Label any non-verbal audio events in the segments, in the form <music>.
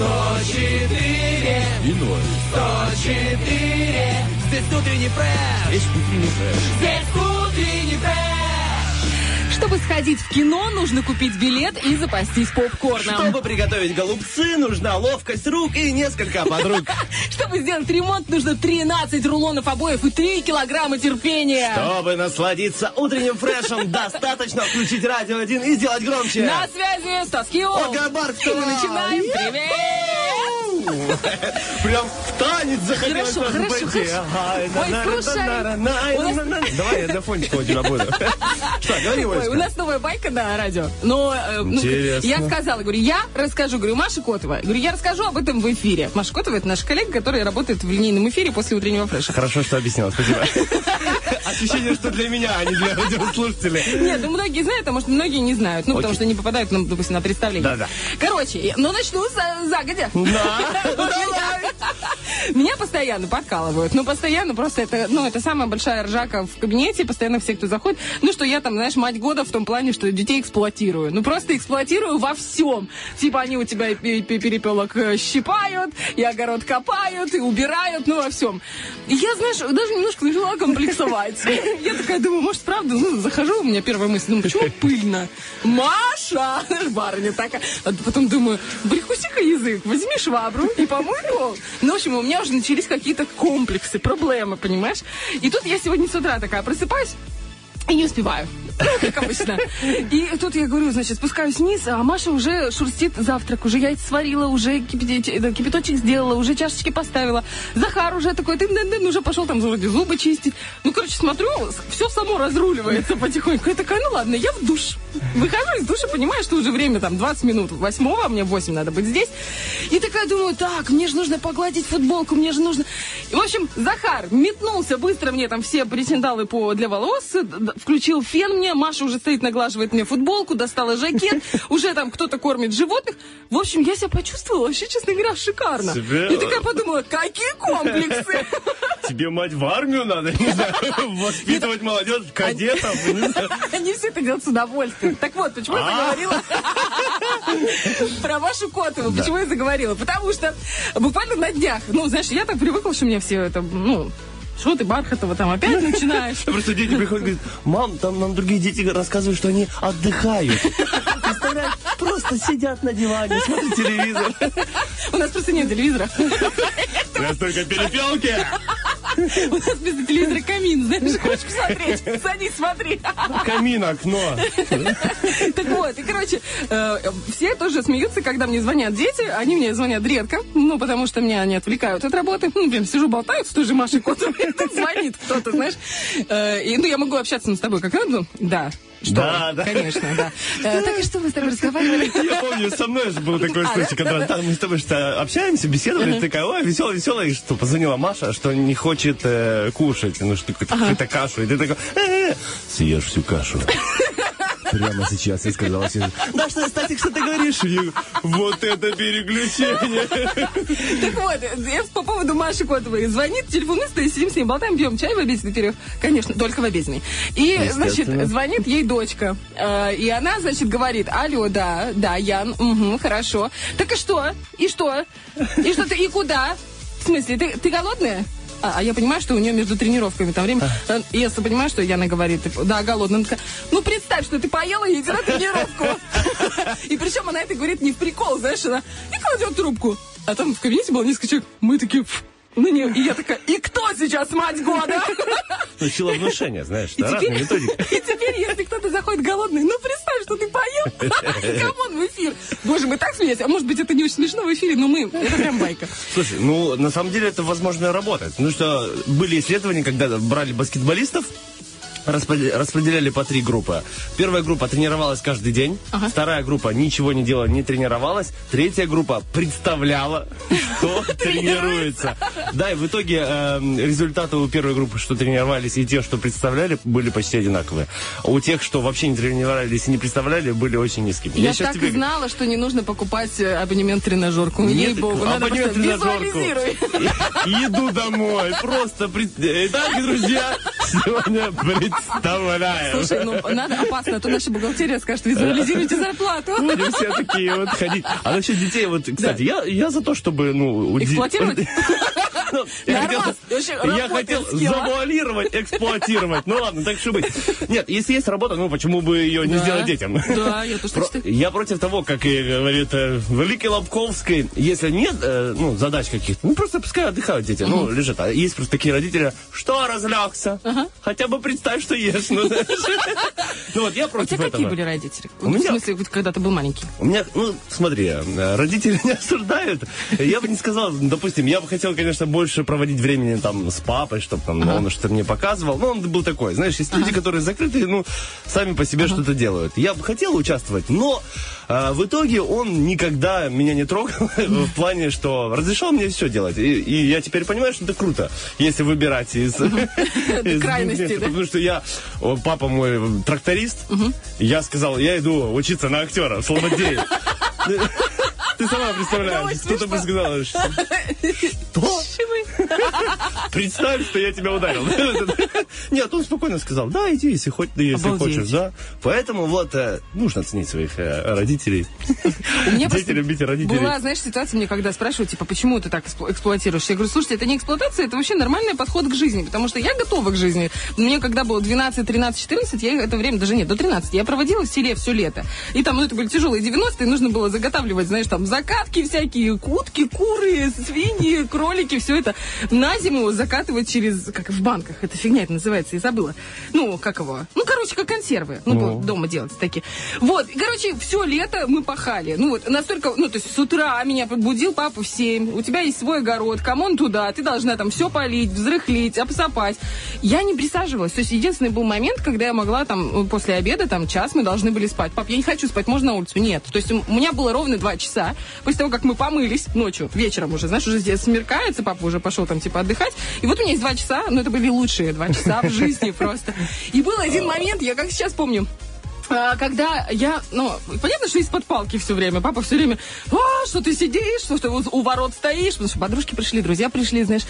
104 И ноль. 104 Здесь утренний фреш Есть утренний фреш. Здесь Чтобы сходить в кино, нужно купить билет и запастись попкорном. Чтобы приготовить голубцы, нужна ловкость рук и несколько подруг. <laughs> Чтобы сделать ремонт, нужно 13 рулонов обоев и 3 килограмма терпения. Чтобы насладиться утренним фрешем, <laughs> достаточно включить радио один и сделать громче. На связи Стас Кио. Ольга Бархтова. И мы начинаем. Привет! <laughs> Прям в танец захотелось Хорошо, хорошо, хорошо. Ой, слушай, Давай я для фончика у тебя буду. Что, говори, Ой, у нас новая байка на радио. Но э, ну, я сказала, говорю, я расскажу, говорю, Маша Котова. Говорю, я расскажу об этом в эфире. Маша Котова это наша коллега, которая работает в линейном эфире после утреннего фреша. Хорошо, что объяснила, спасибо. <laughs> Ощущение, что для меня, а не для радиослушателей. Нет, ну многие знают, а может многие не знают. Ну, потому что не попадают, ну, допустим, на представление. Да-да. Короче, ну начну за- загодя. Да, <laughs> ну давай. Меня постоянно подкалывают. Ну, постоянно просто это, ну, это самая большая ржака в кабинете. Постоянно все, кто заходит. Ну, что я там, знаешь, мать года в том плане, что детей эксплуатирую. Ну, просто эксплуатирую во всем. Типа они у тебя перепелок э, щипают, и огород копают, и убирают, ну, во всем. Я, знаешь, даже немножко начала комплексовать. Я такая думаю, может, правда, ну, захожу, у меня первая мысль, ну, почему пыльно? Маша! Барыня такая. А потом думаю, прикуси-ка язык, возьми швабру и помой пол. Ну, в общем, у меня уже начались какие-то комплексы, проблемы, понимаешь? И тут я сегодня с утра такая просыпаюсь, и не успеваю. <laughs> Как обычно. И тут я говорю, значит, спускаюсь вниз, а Маша уже шурстит завтрак, уже яйца сварила, уже да, кипяточек сделала, уже чашечки поставила. Захар уже такой, ты уже пошел там вроде зубы чистить. Ну, короче, смотрю, все само разруливается потихоньку. Я такая, ну ладно, я в душ. Выхожу из душа, понимаю, что уже время там 20 минут восьмого, а мне в 8 надо быть здесь. И такая думаю, так, мне же нужно погладить футболку, мне же нужно... И, в общем, Захар метнулся быстро мне там все причиндалы по для волос, включил фен мне, Маша уже стоит, наглаживает мне футболку, достала жакет, <laughs> уже там кто-то кормит животных. В общем, я себя почувствовала вообще, честно говоря, шикарно. Себе- И такая подумала, какие комплексы. <laughs> Тебе, мать, в армию надо, не <laughs> знаю, воспитывать молодежь, кадетов. Они все это делают с удовольствием. Так вот, почему я заговорила про Машу Котову? Почему я заговорила? Потому что буквально на днях, ну, знаешь, я так привыкла, что мне все это, ну, что ты, Бархатова, там опять начинаешь? <laughs> Просто дети приходят и говорят, мам, там нам другие дети рассказывают, что они отдыхают. Представляешь, просто сидят на диване, смотрят телевизор. У нас просто нет телевизора. У нас только перепелки. У нас без телевизора камин, знаешь, хочешь посмотреть? Садись, смотри. Камин, окно. Так вот, и, короче, э, все тоже смеются, когда мне звонят дети. Они мне звонят редко, ну, потому что меня они отвлекают от работы. Ну, прям сижу, болтаю с той же Машей Котовой, тут звонит кто-то, знаешь. Э, И, ну, я могу общаться с тобой как надо? Да. Что? Да, да. Конечно, да. <laughs> Э, Так и что, мы с тобой разговаривали? <laughs> Я помню, со мной же был <laughs> такой А, случай, да? когда мы с тобой что общаемся, беседовали, такая, ой, веселая, веселая, и что, позвонила Маша, что не хочет э, кушать, ну, что какую-то кашу, и ты такой, «Э-э, съешь всю кашу. Прямо сейчас я сказала себе, да что, Стасик, что ты говоришь? И Вот это переключение. Так вот, я по поводу Маши Котовой. Звонит телефонист, и сидим с ней, болтаем, пьем чай в обеденный перерыв. Конечно, только в обеденный. И, значит, звонит ей дочка. Э, И она, значит, говорит, алло, да, да, Ян, угу, хорошо. Так и что? И что? И что ты, и куда? В смысле, ты, ты голодная? А, а я понимаю, что у нее между тренировками там время. Э, И я понимаю, что Яна говорит, типа, да, голодная. Ну, представь, что ты поела и иди на тренировку. И причем она это говорит не в прикол, знаешь, она и кладет трубку. А там в кабинете было несколько человек. Мы такие, «Фу». На нее. И я такая, и кто сейчас мать года? Ну, сила внушения, знаешь, И да, разные теперь, методики. <laughs> и теперь, если кто-то заходит голодный, ну представь, что ты поел. <laughs> Come on, в эфир. Боже, мы так смеялись. А может быть, это не очень смешно в эфире, но мы, это прям байка. Слушай, ну, на самом деле это возможно работает. Ну что, были исследования, когда брали баскетболистов, распределяли, по три группы. Первая группа тренировалась каждый день, Ага. вторая группа ничего не делала, не тренировалась, третья группа представляла, <laughs> что тренируется. Да, и в итоге э, результаты у первой группы, что тренировались, и те, что представляли, были почти одинаковые. А у тех, что вообще не тренировались и не представляли, были очень низкими. Я, так тебе- знала, что не нужно покупать э, абонемент тренажерку. Нет, надо абонемент тренажерку. <laughs> Иду домой. Просто... Итак, друзья, сегодня представляем. Слушай, ну надо опасно, а то наша бухгалтерия скажет, визуализируйте зарплату. Будем все такие вот ходить. А насчет детей, вот, кстати, я, я за то, чтобы, ну... Эксплуатировать? <laughs> Ну, я хотел, я хотел завуалировать, эксплуатировать. Ну ладно, так что быть. Нет, если есть работа, ну почему бы ее не сделать детям? Да, я тоже. Я против того, как и говорит э, Великий Лобковский, если нет э, ну, задач каких-то, ну просто пускай отдыхают дети, ну лежат. А есть просто такие родители, что разлягся? Хотя бы представь, что ешь. Ну. <laughs> Ну вот я У против тебя какие этого. были родители? У В меня- смысле, вот когда ты был маленький? У меня, ну, смотри, э, родители <laughs> не осуждают. Я бы не сказал, допустим, я бы хотел, конечно, больше проводить времени там с папой, чтобы там он что-то мне показывал. Но он был такой, знаешь, есть люди, которые закрытые, ну, сами по себе что-то делают. Я бы хотел участвовать, но э, в итоге он никогда меня не трогал <laughs> в плане, что разрешал мне все делать. И, и я теперь понимаю, что это круто, если выбирать из... <laughs> Крайности? Потому что я, папа мой тракторист, я сказал, я иду учиться на актера в Слободее. <laughs> Ты сама Это представляешь, кто-то бы сказал, <laughs> что представь, что я тебя ударил. <laughs> Нет, он спокойно сказал, да, иди, если хоть, да, если хочешь, да. Поэтому вот э, нужно ценить своих э, родителей. <laughs> Дети, любите родителей. Была, знаешь, ситуация, мне когда спрашивают, типа, почему ты так эксплу- эксплуатируешь? Я говорю, слушайте, это не эксплуатация, это вообще нормальный подход к жизни, потому что я готова к жизни. Мне когда было 12, 13, 14, я это время, даже нет, до 13, я проводила в селе все лето. И там, ну, это были тяжелые 90-е, нужно было заготавливать, знаешь, там, закатки всякие, утки, куры, свиньи, кролики, все это на зиму закатывать через, как в банках, эта фигня это называется, я забыла. Ну, как его? Ну, короче, как консервы. Ну, Ну. дома делать такие. Вот, и, короче, все лето мы пахали. Ну, вот, настолько, ну, то есть с утра меня будил папа в 7, у тебя есть свой огород, come on туда, ты должна там все полить, взрыхлить, обсыпать. Я не присаживалась. То есть единственный был момент, когда я могла там после обеда, там, час мы должны были спать. Пап, я не хочу спать, можно на улицу? Нет. То есть у меня было ровно два часа. После того, как мы помылись ночью, вечером уже, знаешь, уже здесь смеркается, папа уже пошел там, типа, отдыхать. И вот у меня есть два часа, но это были лучшие два часа в жизни <laughs> просто. И был один момент, я как сейчас помню, а, когда я, ну, понятно, что из-под палки все время. Папа все время, а, что ты сидишь, что ты у- у ворот стоишь, потому что подружки пришли, друзья пришли, знаешь.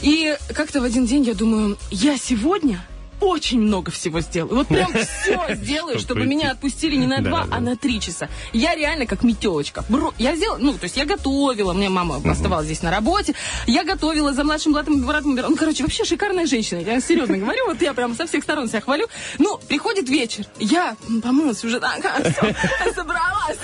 И как-то в один день я думаю, я сегодня очень много всего сделаю. Вот прям все <laughs> сделаю, чтобы меня отпустили не на два, а на три часа. Я реально как метелочка. Я сделала, ну, то есть я готовила, мне мама оставалась здесь на работе, я готовила за младшим братом, братом, ну, короче, вообще шикарная женщина, я серьезно говорю, вот я прям со всех сторон себя хвалю. Ну, приходит вечер, я помылась уже, так, всё, собралась.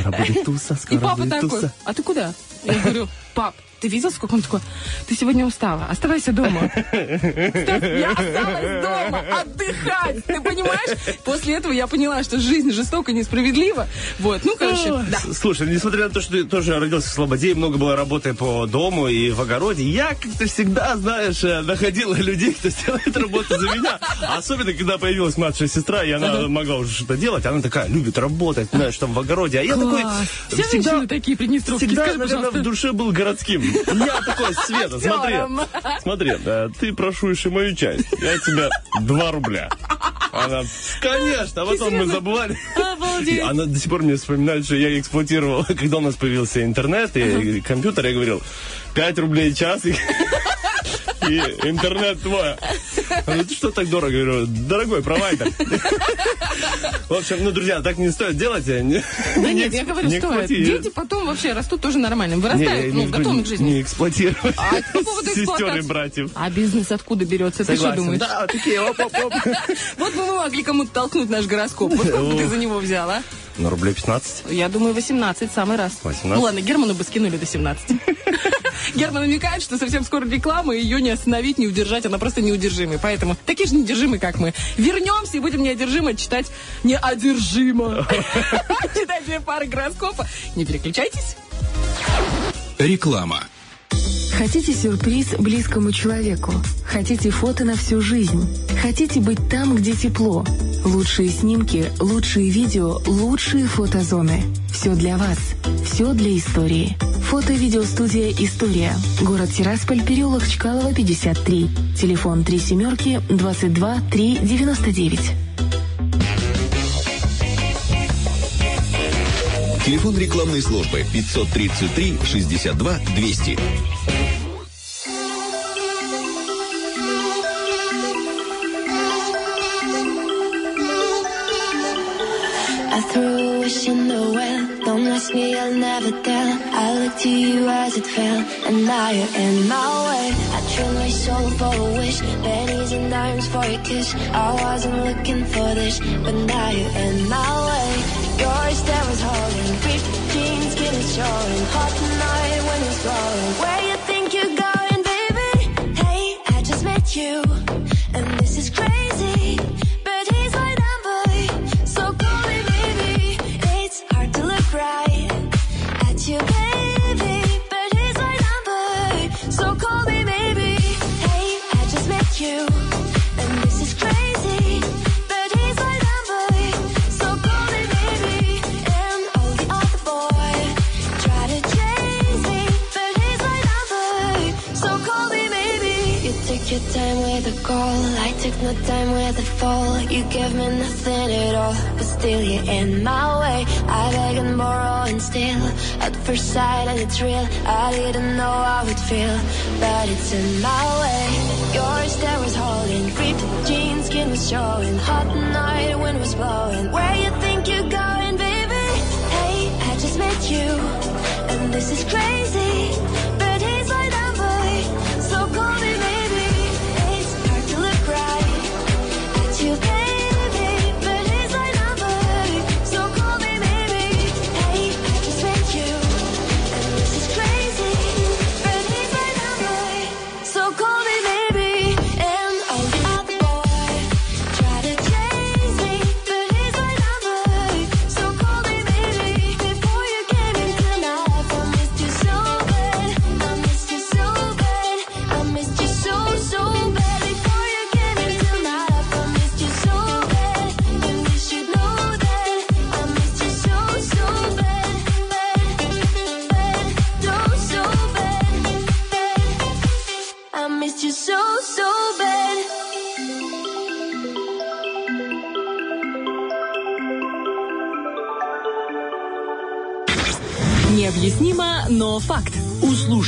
Скоро будет туса, И скоро папа будет такой, а ты куда? Я говорю, пап, ты видел, сколько он такой? Ты сегодня устала, оставайся дома. Я осталась дома отдыхать, ты понимаешь? После этого я поняла, что жизнь жестоко, несправедлива. Вот, ну, короче, да. Слушай, несмотря на то, что ты тоже родился в Слободе, много было работы по дому и в огороде, я как-то всегда, знаешь, э, находил людей, кто сделает работу за меня. Особенно, когда появилась младшая сестра, и она могла уже что-то делать, она такая любит работать, знаешь, там в огороде. А я такой. Все всегда, такие приднестровские, всегда, наверное, в душе был городским. Я такой, Света, смотри, смотри, э, ты прошуешь и мою часть, я тебе 2 рубля. Она, конечно, а потом мы забывали. Обалдеть. Она до сих пор мне вспоминает, что я эксплуатировал, когда у нас появился интернет и, компьютер, я говорил, 5 рублей час и, интернет твой. Она говорит, что так дорого? Говорю, дорогой провайдер. В общем, ну, друзья, так не стоит делать. а Не, Да не нет, я говорю, стоит. Дети потом вообще растут тоже нормально. Вырастают, ну, готовы к жизни. Не эксплуатировать А по поводу сестер и братьев. А бизнес откуда берется? Ты что думаешь? Да, такие, оп-оп-оп. Вот бы мы могли кому-то толкнуть наш гороскоп. Вот бы ты за него взял, а? Ну, рублей 15. Я думаю, 18 самый раз. 18? Ну ладно, Герману бы скинули до 17. <laughs> Герман намекает, что совсем скоро реклама, и ее не остановить, не удержать, она просто неудержимая. Поэтому такие же неудержимые, как мы. Вернемся и будем неодержимо читать неодержимо. <laughs> Читать две пары гороскопа. Не переключайтесь. Реклама. Хотите сюрприз близкому человеку? Хотите фото на всю жизнь? Хотите быть там, где тепло? Лучшие снимки, лучшие видео, лучшие фотозоны. Все для вас. Все для истории. Фото-видеостудия «История». Город Тирасполь, переулок Чкалова, 53. Телефон 3 семерки 22 3 99. Телефон рекламной службы 533 62 200. I threw a wish in the well. Don't ask me, I'll never tell. I looked to you as it fell, and now you're in my way. I trade my soul for a wish, pennies and dimes for a kiss. I wasn't looking for this, but now you're in my way. Yours that was holding, ripped jeans, skin is showing. Hot night when it's blowing. Where you think you're going, baby? Hey, I just met you, no time with a fall. You give me nothing at all, but still you're in my way. I beg and borrow and steal at first sight, and it's real. I didn't know how it feel, but it's in my way. Yours that was holding, ripped jeans, skin was showing. Hot night, wind was blowing. Where you think you're going, baby? Hey, I just met you, and this is crazy.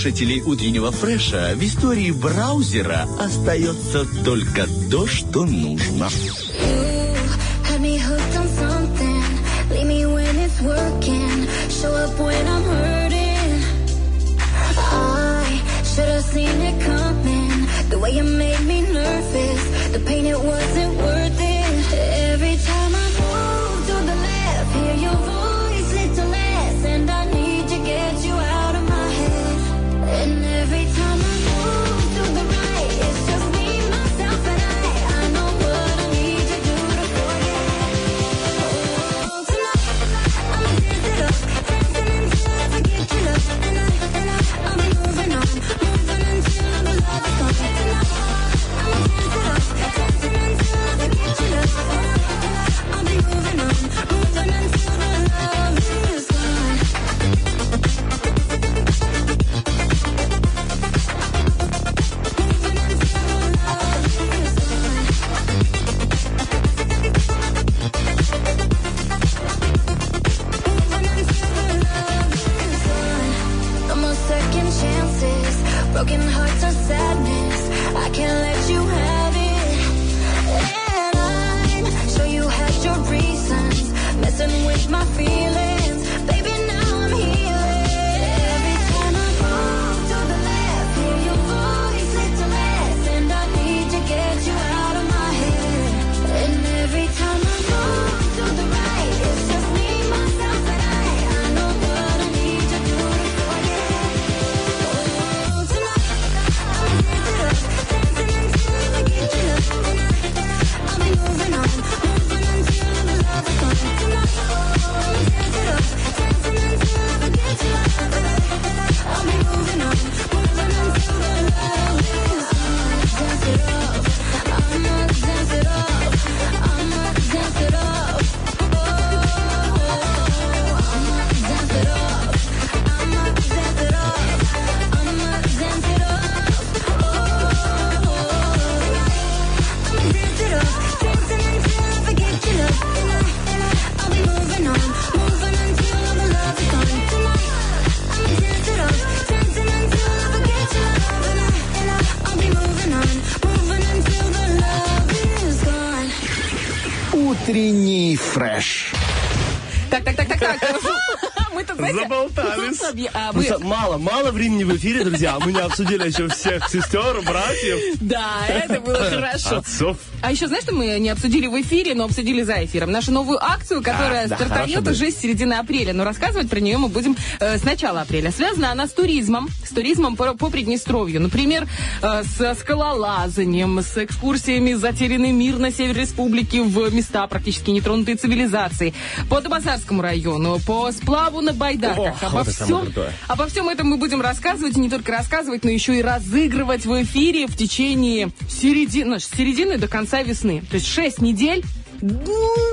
Слушателей утреннего фреша в истории браузера остается только то, что нужно. Объ- а, Ну, со- Мало, мало времени в эфире, друзья. Мы не обсудили еще всех сестер, братьев, Да, это было хорошо. отцов. А еще, знаешь, что мы не обсудили в эфире, но обсудили за эфиром? Нашу новую акцию, которая А, да, стартанет уже с середины апреля. Но рассказывать про нее мы будем э, с начала апреля. Связана она с туризмом, с туризмом по, по Приднестровью. Например, э, с скалолазанием, с экскурсиями «Затерянный мир» на севере республики в места, практически нетронутые цивилизацией. По Табасарскому району, по сплаву на Байдарках. О, обо, вот всем, крутое. обо всем этом мы будем рассказывать, и не только рассказывать, но еще и разыгрывать в эфире в течение середины, с середины до конца весны. То есть 6 недель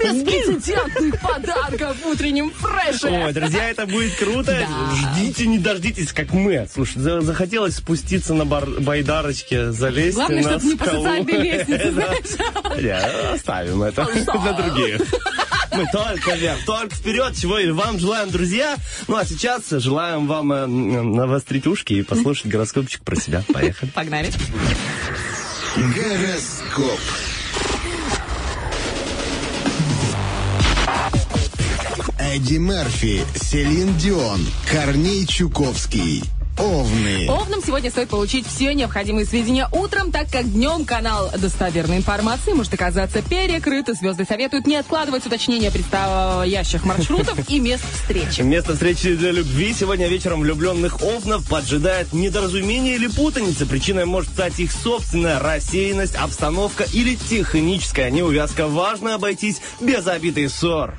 беспрецедентных <laughs> подарков в утреннем фреше. Ой, друзья, это будет круто. Да. Ждите, не дождитесь, как мы. Слушай, за- захотелось спуститься на бар- байдарочке, залезть Главное, на чтоб не по скалу. социальной лестнице, <laughs> Да. Не, Оставим это <laughs> для других. Мы только вверх, только вперед, чего и вам желаем, друзья. Ну, а сейчас желаем вам э, навострить ушки и послушать гороскопчик про себя. Поехали. Погнали. Гороскоп. Эдди Мерфи, Селин Дион, Корней Чуковский. Овны. Овнам сегодня стоит получить все необходимые сведения утром, так как днем канал достоверной информации может оказаться перекрыт, и звезды советуют не откладывать уточнения предстоящих маршрутов и мест встречи. Место встречи для любви сегодня вечером влюбленных овнов поджидает недоразумение или путаница. Причиной может стать их собственная рассеянность, обстановка или техническая неувязка. Важно обойтись без обид и ссор.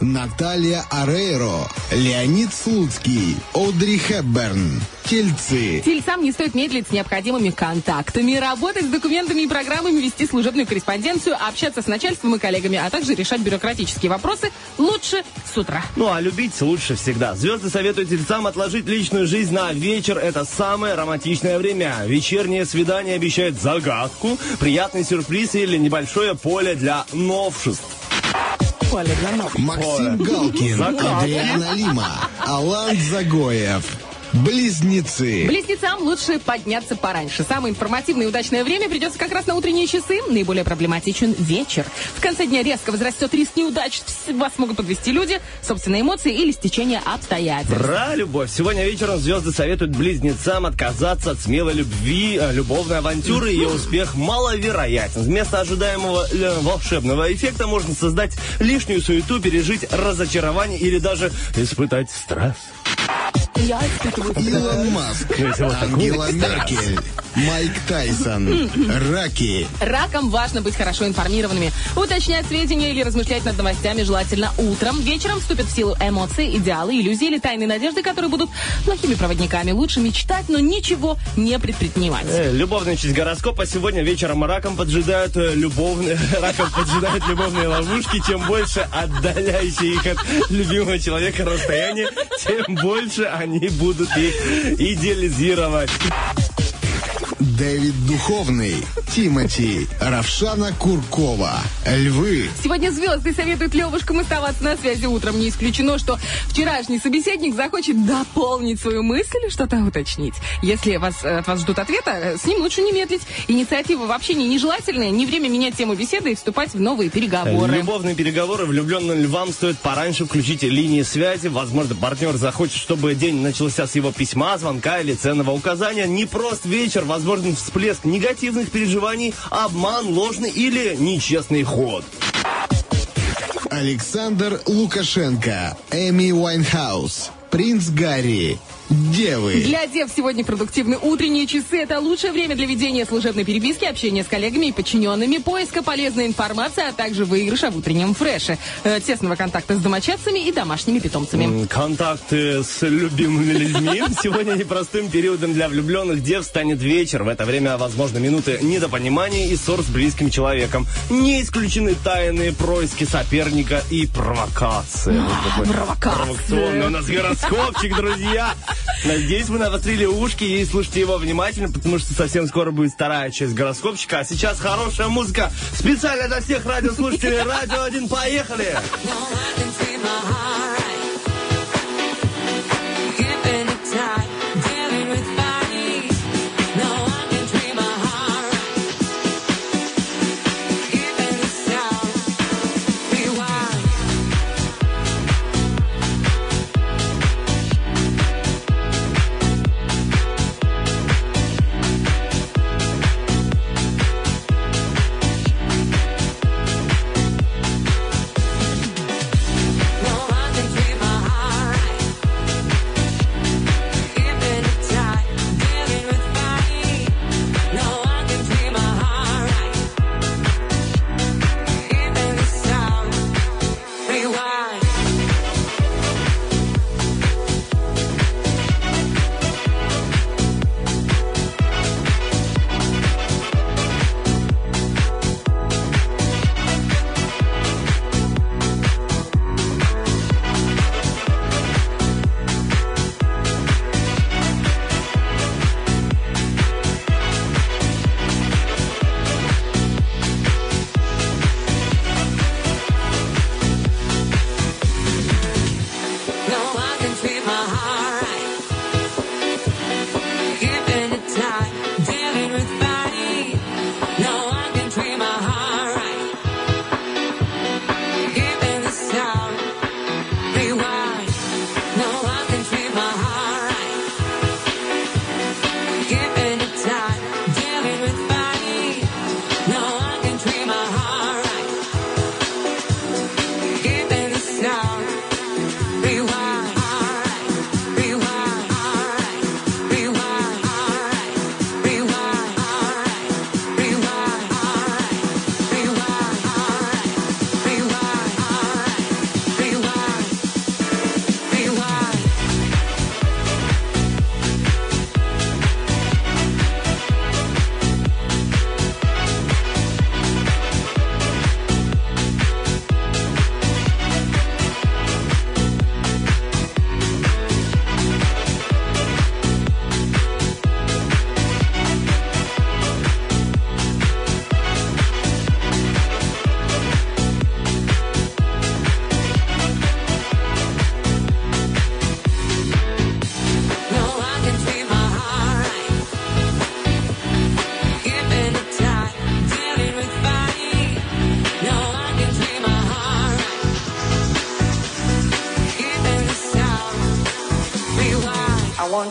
Наталья Арейро, Леонид Слуцкий, Одри Хепберн. Тельцы. Тельцам не стоит медлить с необходимыми контактами, работать с документами и программами, вести служебную корреспонденцию, общаться с начальством и коллегами, а также решать бюрократические вопросы лучше с утра. Ну а любить лучше всегда. Звезды советуют тельцам отложить личную жизнь на вечер. Это самое романтичное время. Вечернее свидание обещает загадку, приятный сюрприз или небольшое поле для новшеств. Ног. Максим Галкин. Адриана Лима, Алан Загоев. Близнецы. Близнецам лучше подняться пораньше. Самое информативное и удачное время придется как раз на утренние часы. Наиболее проблематичен вечер. В конце дня резко возрастет риск неудач. Вас могут подвести люди, собственные эмоции или стечение обстоятельств. Про любовь. Сегодня вечером звезды советуют близнецам отказаться от смелой любви, э, любовной авантюры. Ее успех маловероятен. Вместо ожидаемого э, волшебного эффекта можно создать лишнюю суету, пережить разочарование или даже испытать стресс. Я испытываю Илон Маск, Ангела Меркель, Майк Тайсон, Раки, Ракам важно быть хорошо информированными. Уточнять сведения или размышлять над новостями желательно утром. Вечером вступят в силу эмоции, идеалы, иллюзии или тайные надежды, которые будут плохими проводниками. Лучше мечтать, но ничего не предпринимать. Э, Любовная часть гороскопа. Сегодня вечером раком поджидают э, любовные... <laughs> Раком поджидают любовные ловушки. Чем больше отдаляющие их от любимого человека расстояние, тем больше они будут их идеализировать. Дэвид Духовный, Тимати, Равшана Куркова, Львы. Сегодня звезды советуют Левушкам оставаться на связи утром. Не исключено, что вчерашний собеседник захочет дополнить свою мысль и что-то уточнить. Если вас, э, от вас ждут ответа, э, с ним лучше не медлить. Инициатива в общении нежелательная. Не время менять тему беседы и вступать в новые переговоры. Любовные переговоры влюбленным львам стоит пораньше включить линии связи. Возможно, партнер захочет, чтобы день начался с его письма, звонка или ценного указания. Не прост вечер, возможен всплеск негативных переживаний, обман, ложный или нечестный ход. Александр Лукашенко, Эми Уайнхаус, Принц Гарри, Девы. Для дев сегодня продуктивны утренние часы. Это лучшее время для ведения служебной переписки, общения с коллегами и подчиненными, поиска полезной информации, а также выигрыша в утреннем фреше, э, тесного контакта с домочадцами и домашними питомцами. Контакты с любимыми людьми. <laughs> Сегодня непростым периодом для влюбленных дев станет вечер. В это время, возможно, минуты недопонимания и ссор с близким человеком. Не исключены тайные происки соперника и провокации. Вот такой провокации. Провокационный у нас гороскопчик, друзья. Надеюсь, вы навострили ушки и слушайте его внимательно, потому что совсем скоро будет вторая часть гороскопчика. А сейчас хорошая музыка. Специально для всех радиослушателей Радио 1. Поехали! Keeping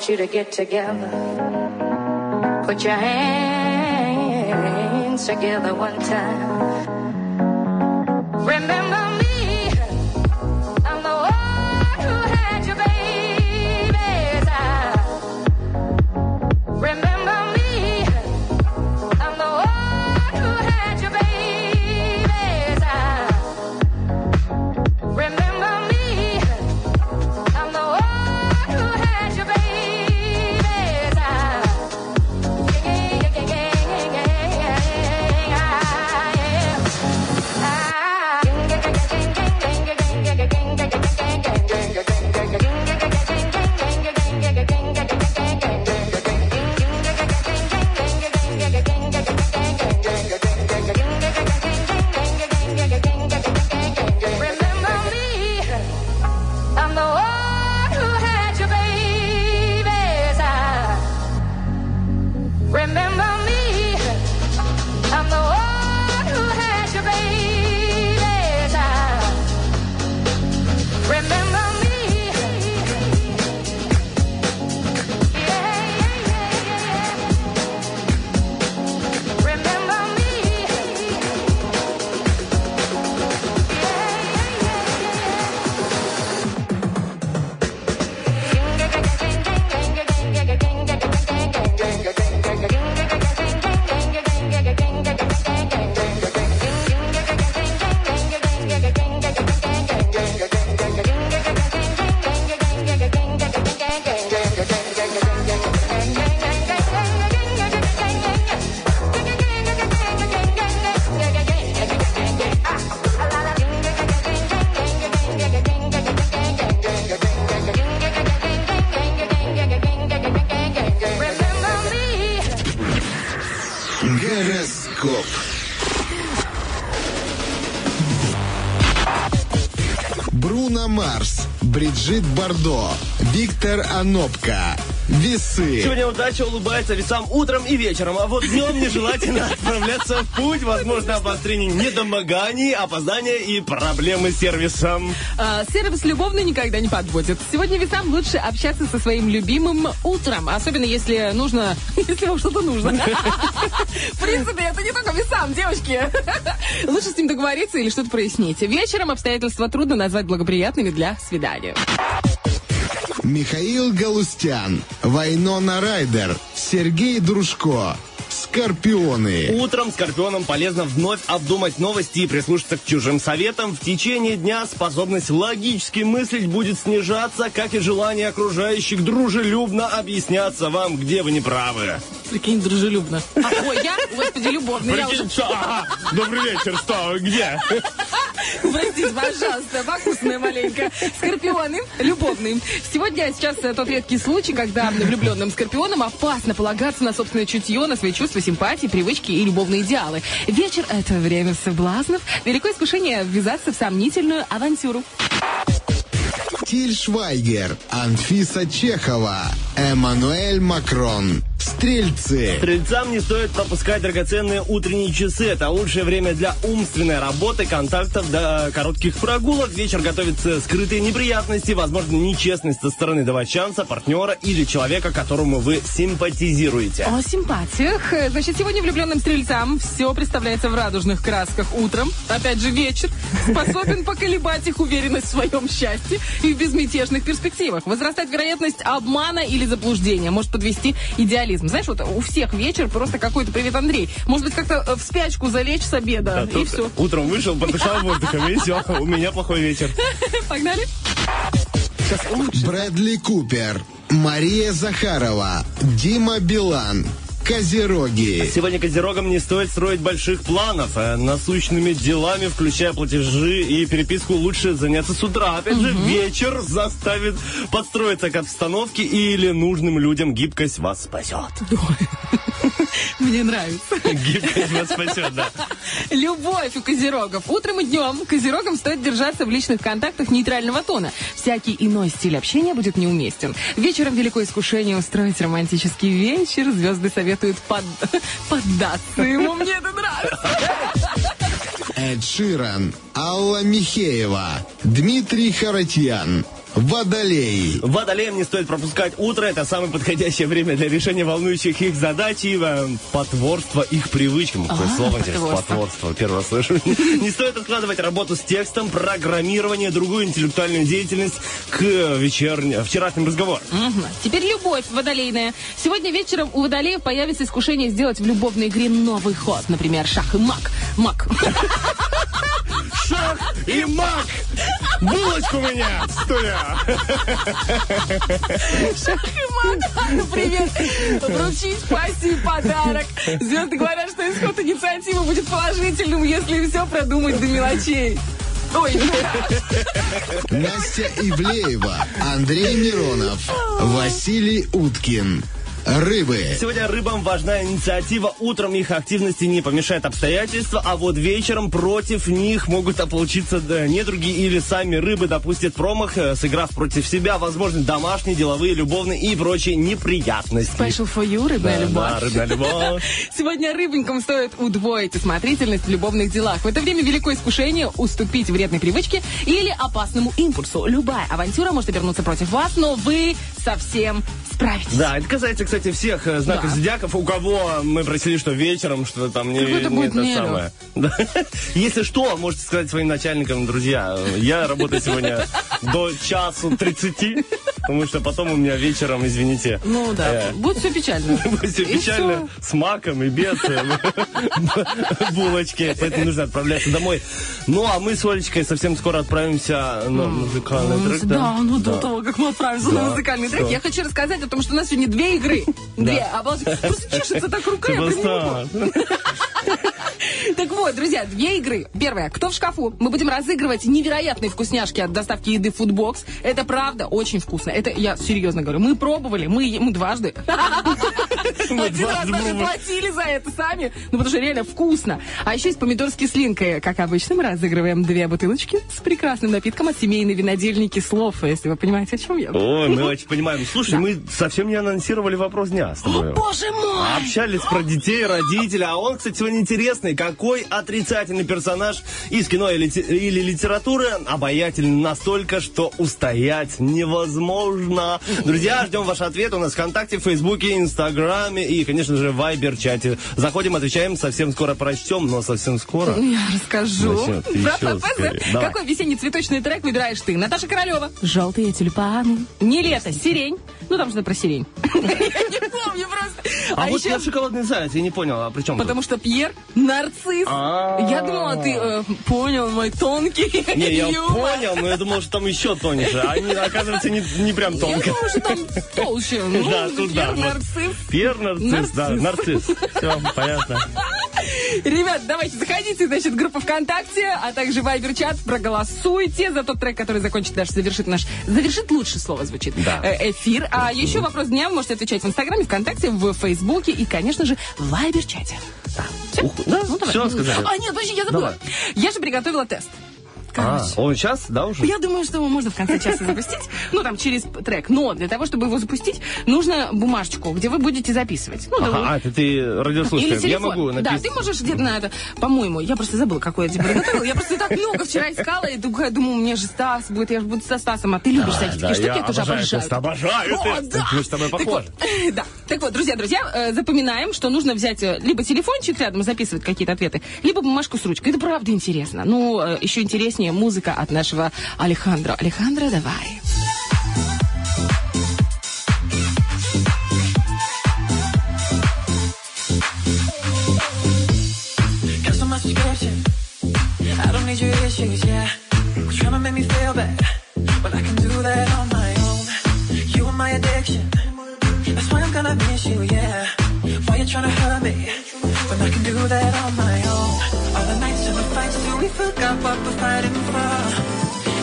you to get together. Put your hands together one time. Бриджит Бардо, Виктор Анопка. Весы. Сегодня удача улыбается весам утром и вечером, а вот днем нежелательно <laughs> отправляться в путь. Возможно обострение недомоганий, опоздания и проблемы с сервисом. А, сервис любовный никогда не подводит. Сегодня весам лучше общаться со своим любимым утром. Особенно если нужно... <laughs> Если вам что-то нужно. <laughs> В принципе, это не только весам, девочки. Лучше с ним договориться или что-то прояснить. Вечером обстоятельства трудно назвать благоприятными для свидания. Михаил Галустян, Вайнона Райдер, Сергей Дружко. Скорпионы. Утром скорпионам полезно вновь обдумать новости и прислушаться к чужим советам. В течение дня способность логически мыслить будет снижаться, как и желание окружающих дружелюбно объясняться вам, где вы не правы. Прикинь, дружелюбно. А, ой, я, господи, любовный. Я уже Прикинь, что? Ага, добрый вечер, что, где? Простите, пожалуйста, покусная маленько. Скорпионы, любовные. Сегодня сейчас э, тот редкий случай, когда влюбленным скорпионам опасно полагаться на собственное чутье, на свои чувства, симпатии, привычки и любовные идеалы. Вечер — это время соблазнов. Великое искушение ввязаться в сомнительную авантюру. Тиль Швайгер, Анфиса Чехова, Эммануэль Макрон. Стрельцы. Стрельцам не стоит пропускать драгоценные утренние часы. Это лучшее время для умственной работы, контактов до коротких прогулок. Вечер готовится скрытые неприятности, возможно, нечестность со стороны давачанца, партнера или человека, которому вы симпатизируете. О симпатиях. Значит, сегодня влюбленным стрельцам все представляется в радужных красках утром. Опять же, вечер способен поколебать их уверенность в своем счастье и в безмятежных перспективах. Возрастать вероятность обмана или заблуждения может подвести идеализм. Знаешь, вот у всех вечер просто какой-то «Привет, Андрей». Может быть, как-то э, в спячку залечь с обеда, А и тут все. Утром вышел, подышал <laughs> воздухом, и все, у меня плохой вечер. <laughs> Погнали. Сейчас лучше. Брэдли Купер, Мария Захарова, Дима Билан. Козероги. Сегодня козерогам не стоит строить больших планов. Э, Насущными делами, включая платежи и переписку, лучше заняться с утра. Опять же, вечер заставит подстроиться к обстановке или нужным людям гибкость вас спасет. <laughs> Мне нравится. <laughs> Гибкость вас спасет, да. Любовь у козерогов. Утром и днем козерогам стоит держаться в личных контактах нейтрального тона. Всякий иной стиль общения будет неуместен. Вечером великое искушение устроить романтический вечер. Звезды советуют под... <laughs> поддаться ему. Мне это нравится. Эд Ширан, Алла Михеева, Дмитрий Харатьян. Водолей. Водолеям не стоит пропускать утро. Это самое подходящее время для решения волнующих их задач и э, потворства их привычкам. Какое слово здесь? потворство. Раз слышу. <laughs> Не стоит откладывать работу с текстом, программирование, другую интеллектуальную деятельность к вечерним, вчерашним разговорам. Мгм. Теперь любовь водолейная. Сегодня вечером у водолеев появится искушение сделать в любовной игре новый ход. Например, шах и мак. Мак. Шах и мак! Булочку меня! Мак. Например, вручить пассии подарок. Звезды говорят, что исход инициативы будет положительным, если все продумать до мелочей. Ой, <laughs> Настя Ивлеева, Андрей Миронов, Василий Уткин. Рыбы. Сегодня рыбам важна инициатива. Утром их активности не помешает обстоятельства, а вот вечером против них могут ополчиться да, недруги или сами рыбы допустят промах, э, сыграв против себя, возможно, домашние, деловые, любовные и прочие неприятности. Special for you, рыбная Да, любовь. да, рыбная любовь. <laughs> Сегодня рыбонькам стоит удвоить осмотрительность в любовных делах. В это время великое искушение уступить вредной привычке или опасному импульсу. Любая авантюра может обернуться против вас, но вы совсем справитесь. Да, это касается, кстати, всех э, знаков Да. зодиаков, у кого мы просили, что вечером, что там не, не будет это нелюб. самое. <laughs> Да. Если что, можете сказать своим начальникам, друзья, я работаю сегодня до часу 30, потому что потом у меня вечером, извините, Ну да, э, будет все печально. <laughs> все И печально, с маком и без э, <laughs> булочки, поэтому нужно отправляться домой. Ну, а мы с Олечкой совсем скоро отправимся на музыкальный трек. Да, ну до того, как мы отправимся на музыкальный трек, я хочу рассказать о том, что у нас сегодня две игры. Две. Обалдеть. Просто чешется так рука, я прям не могу. Так вот, друзья, две игры. Первая, кто в шкафу? Мы будем разыгрывать невероятные вкусняшки от доставки еды Foodbox. Это правда очень вкусно. Это я серьезно говорю. Мы пробовали, мы, мы дважды. <laughs> Мы Один раз дважды даже платили за это сами. Ну, потому что реально вкусно. А еще есть помидор с кислинкой. Как обычно, мы разыгрываем две бутылочки с прекрасным напитком от семейной винодельни слов, если вы понимаете, о чем я. Ой, мы очень понимаем. Слушай, мы совсем не анонсировали вопрос дня с тобой. Боже мой! Общались про детей, родителей. А он, кстати, сегодня интересный. Какой отрицательный персонаж из кино или, или литературы обаятельный настолько, что устоять невозможно. Друзья, ждем ваш ответ. У нас ВКонтакте, Фейсбуке, Инстаграме и, конечно же, в Вайбер-чате. Заходим, отвечаем. Совсем скоро прочтем, но совсем скоро. <laughs> Я расскажу. Давай. Какой весенний цветочный трек выбираешь ты? Наташа Королева. Желтые тюльпаны. Не лето, сирень. Ну, там что-то про сирень. <laughs> Я не помню просто. А, А вот еще... я шоколадный заяц, я не понял, а при чем тут? Потому что Пьер нарцисс. Я думала, ты э, понял мой тонкий Не, я понял, но я думал, что там еще тоньше. А они, оказывается, не, прям Я тонко. думала, что там толще. Ну, Да, тут да, нарцисс. Пьер нарцисс, да, нарцисс. Все, понятно. Ребят, давайте заходите, значит, в группу ВКонтакте, а также Вайбер-чат, проголосуйте за тот трек, который закончит наш, завершит наш, завершит лучше слово звучит, Да. э, эфир. А еще вопрос дня вы можете отвечать в Инстаграме, ВКонтакте, в Фейсбуке и, конечно же, в Вайбер-чате. Всё? Ух, да, Ну, давай. всё сказали. А, нет, подожди, я забыла. Давай. Я же приготовила тест. А, Короче. он сейчас, да, уже? Я думаю, что его можно в конце часа запустить, ну, там, через трек. Но для того, чтобы его запустить, нужно бумажечку, где вы будете записывать. Ну, да, Ага, а, ты радиослушатель. или Я могу Да, написать. ты можешь где-то на это, по-моему, я просто забыла, какой я тебе приготовила. Я просто так много вчера искала, и думаю, мне же Стас будет, я же буду со Стасом, а ты любишь всякие да, такие штуки, я тоже обожаю обожаю. да. Мы с тобой Так похожи. вот, Да. Так вот, друзья, друзья, э, запоминаем, что нужно взять э, либо телефончик рядом записывать какие-то ответы, либо бумажку с ручкой. Это правда интересно. Ну, э, еще интереснее музыка от нашего Алехандро. Алехандро, давай. Trying to but hurt me when I can do that on my own? We forgot what we're fighting for.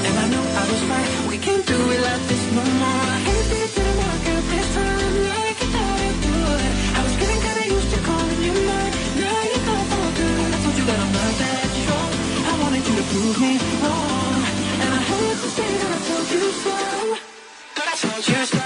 And I knew I was right. We can't do it like this no more. I hate that it didn't out this time. Like I thought it would. I was getting kinda used to calling you mine. Now you thought for good. I told you that I'm not that strong. I wanted you to prove me wrong. And I hate to say that I told you so. But I told you so.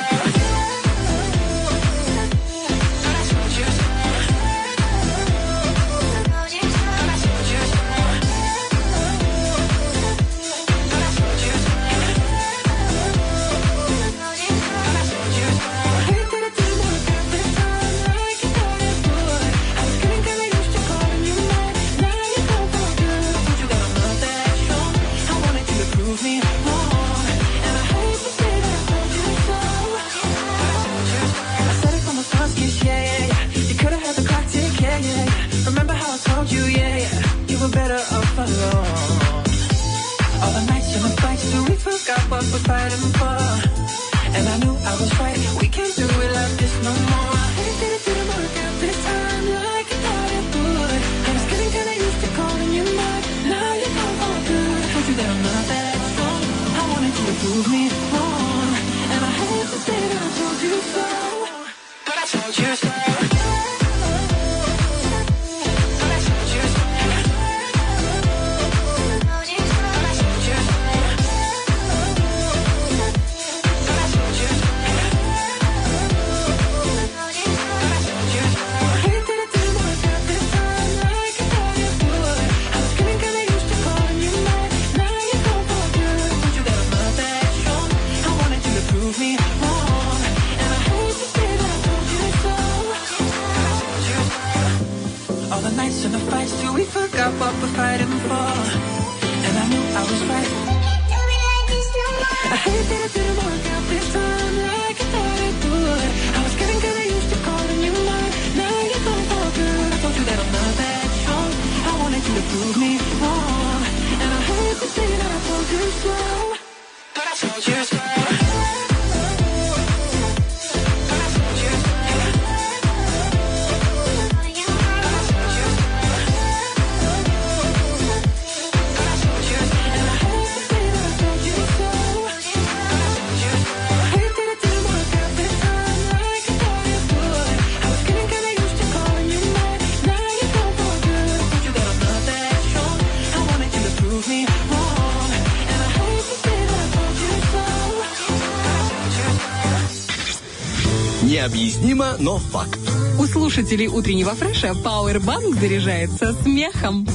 но факт. У слушателей утреннего фреша Powerbank заряжается смехом.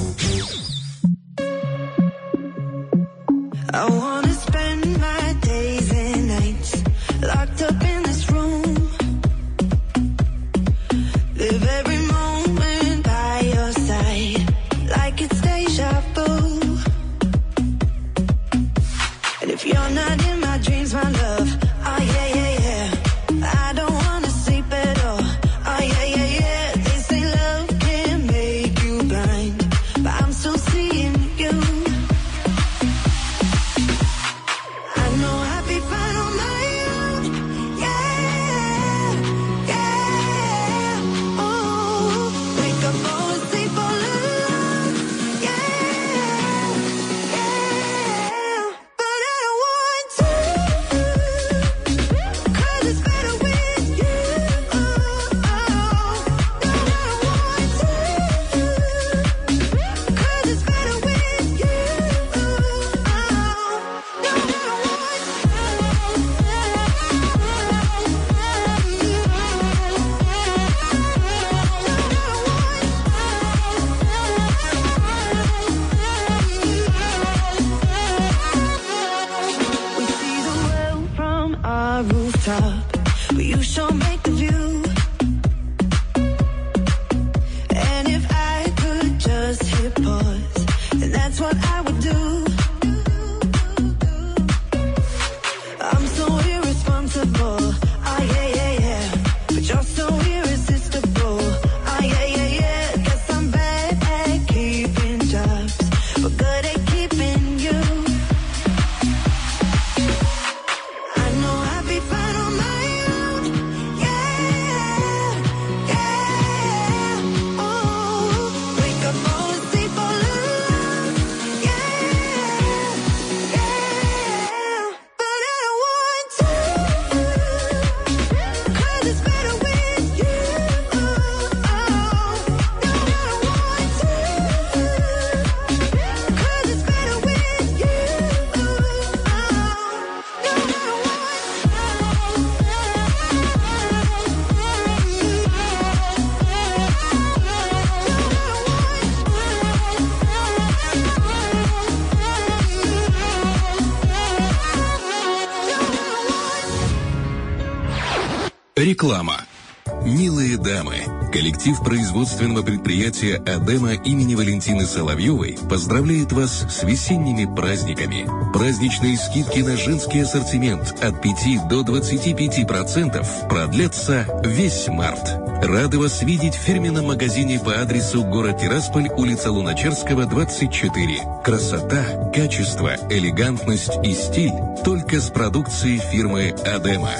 коллектив производственного предприятия «Адема» имени Валентины Соловьевой поздравляет вас с весенними праздниками. Праздничные скидки на женский ассортимент от 5 до 25% продлятся весь март. Рады вас видеть в фирменном магазине по адресу город Тирасполь, улица Луначарского, 24. Красота, качество, элегантность и стиль только с продукцией фирмы «Адема».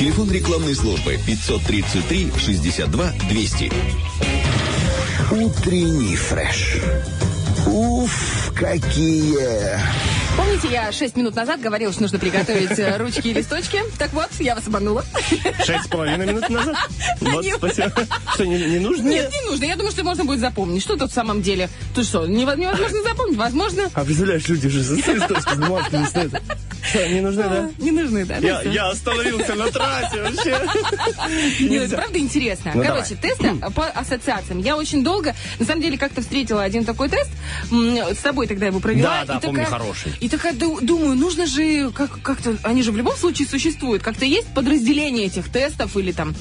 Телефон рекламной службы 533 62 200. Утренний фреш. Уф, какие! Помните, я 6 минут назад говорила, что нужно приготовить э, ручки и листочки? Так вот, я вас обманула. Шесть с половиной минут назад. Вот, Нет. спасибо. <laughs> Что, не, не нужно? Нет, не нужно. Я думаю, что можно будет запомнить. Что тут в самом деле? Ты что, нево- невозможно запомнить? Возможно. А представляешь, люди же за листочки с бумажками стоят. Что, не нужны, да? Не нужны, да? Я, я остановился на трассе вообще. Нет, это Нельзя. правда интересно. Ну, Короче, тесты по ассоциациям. Я очень долго, на самом деле, как-то встретила один такой тест. С тобой тогда его провела. Да, да, и помню, такая- хороший. И такая ду- думаю, нужно же как- как-то, они же в любом случае существуют. Как-то есть подразделение этих тестов или там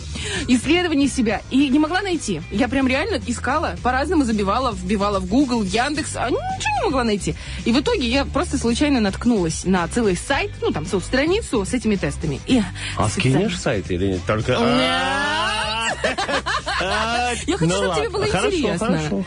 исследований себя. И не могла найти. Я прям реально искала, по-разному забивала, вбивала в Google, в Яндекс, а ничего не могла найти. И в итоге я просто случайно наткнулась на целый сайт, ну там целую страницу с этими тестами. И А специально- скинешь сайт или нет? Только... Я хочу, ну чтобы тебе было интересно.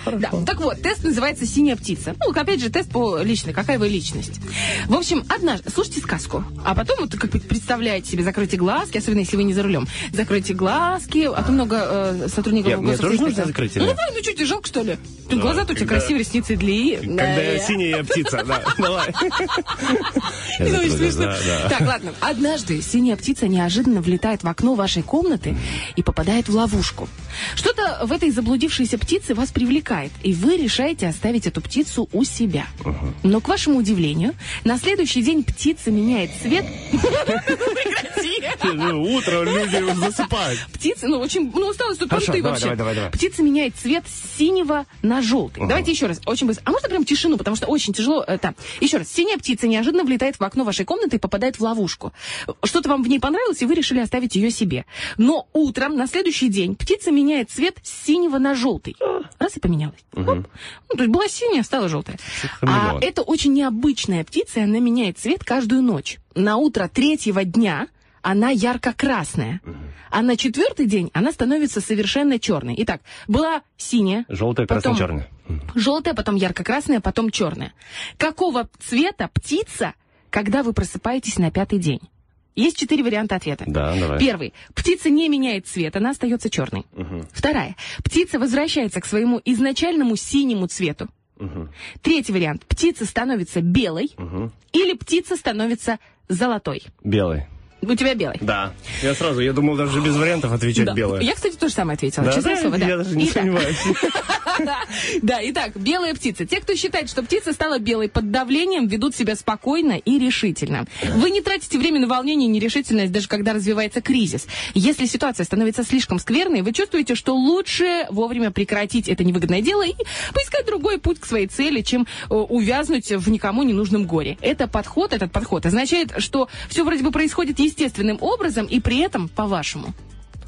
Так вот, тест называется «Синяя птица». Ну, опять же, тест по личной. Какая вы личность? В общем, однажды, слушайте сказку, а потом вот как представляете себе, закройте глазки, особенно если вы не за рулем. Закройте глазки, а то много э, сотрудников мне тоже нужно закрыть Ну, давай, ну что, тебе жалко, что ли? Тут Давай, глаза-то у тебя красивые, ресницы длинные. Когда я синяя птица, да, <laughs> давай. Ну, глаза. Так, ладно. Однажды синяя птица неожиданно влетает в окно вашей комнаты и попадает в ловушку. Что-то в этой заблудившейся птице вас привлекает, и вы решаете оставить эту птицу у себя. Но, к вашему удивлению, на следующий день птица меняет цвет. Утром люди засыпают. Птица, ну, очень, ну, усталость тут понты вообще. Птица меняет цвет с синего на желтый. Давайте еще раз, очень быстро. А можно прям тишину, потому что очень тяжело. э, там. Еще раз. Синяя птица неожиданно влетает в окно вашей комнаты и попадает в ловушку. Что-то вам в ней понравилось, и вы решили оставить ее себе. Но утром, на следующий день, птица меняет цвет с синего на желтый. Раз и поменялась. Оп. Ну, то есть была синяя, стала желтая. А это очень необычная птица, и она меняет цвет каждую ночь. На утро третьего дня она ярко-красная. А на четвертый день она становится совершенно черной. Итак, была синяя, Желтая, Потом- красная, черная. желтая, потом ярко-красная, потом черная. Какого цвета птица, когда вы просыпаетесь на пятый день? Есть четыре варианта ответа. Да, давай. Первый. Птица не меняет цвет, она остается черной. Вторая. Птица возвращается к своему изначальному синему цвету. Третий вариант. Птица становится белой или птица становится золотой. Белый. У тебя белый. Да. Я сразу, я думал даже без вариантов отвечать Да. белое. Я, кстати, тоже самое ответила. Да, честное да, слово, да. я даже не Итак. сомневаюсь. <laughs> Да, итак, белая птица. Те, кто считает, что птица стала белой под давлением, ведут себя спокойно и решительно. Вы не тратите время на волнение и нерешительность, даже когда развивается кризис. Если ситуация становится слишком скверной, вы чувствуете, что лучше вовремя прекратить это невыгодное дело и поискать другой путь к своей цели, чем э, увязнуть в никому ненужном горе. Это подход, этот подход означает, что все вроде бы происходит естественным образом и при этом по-вашему.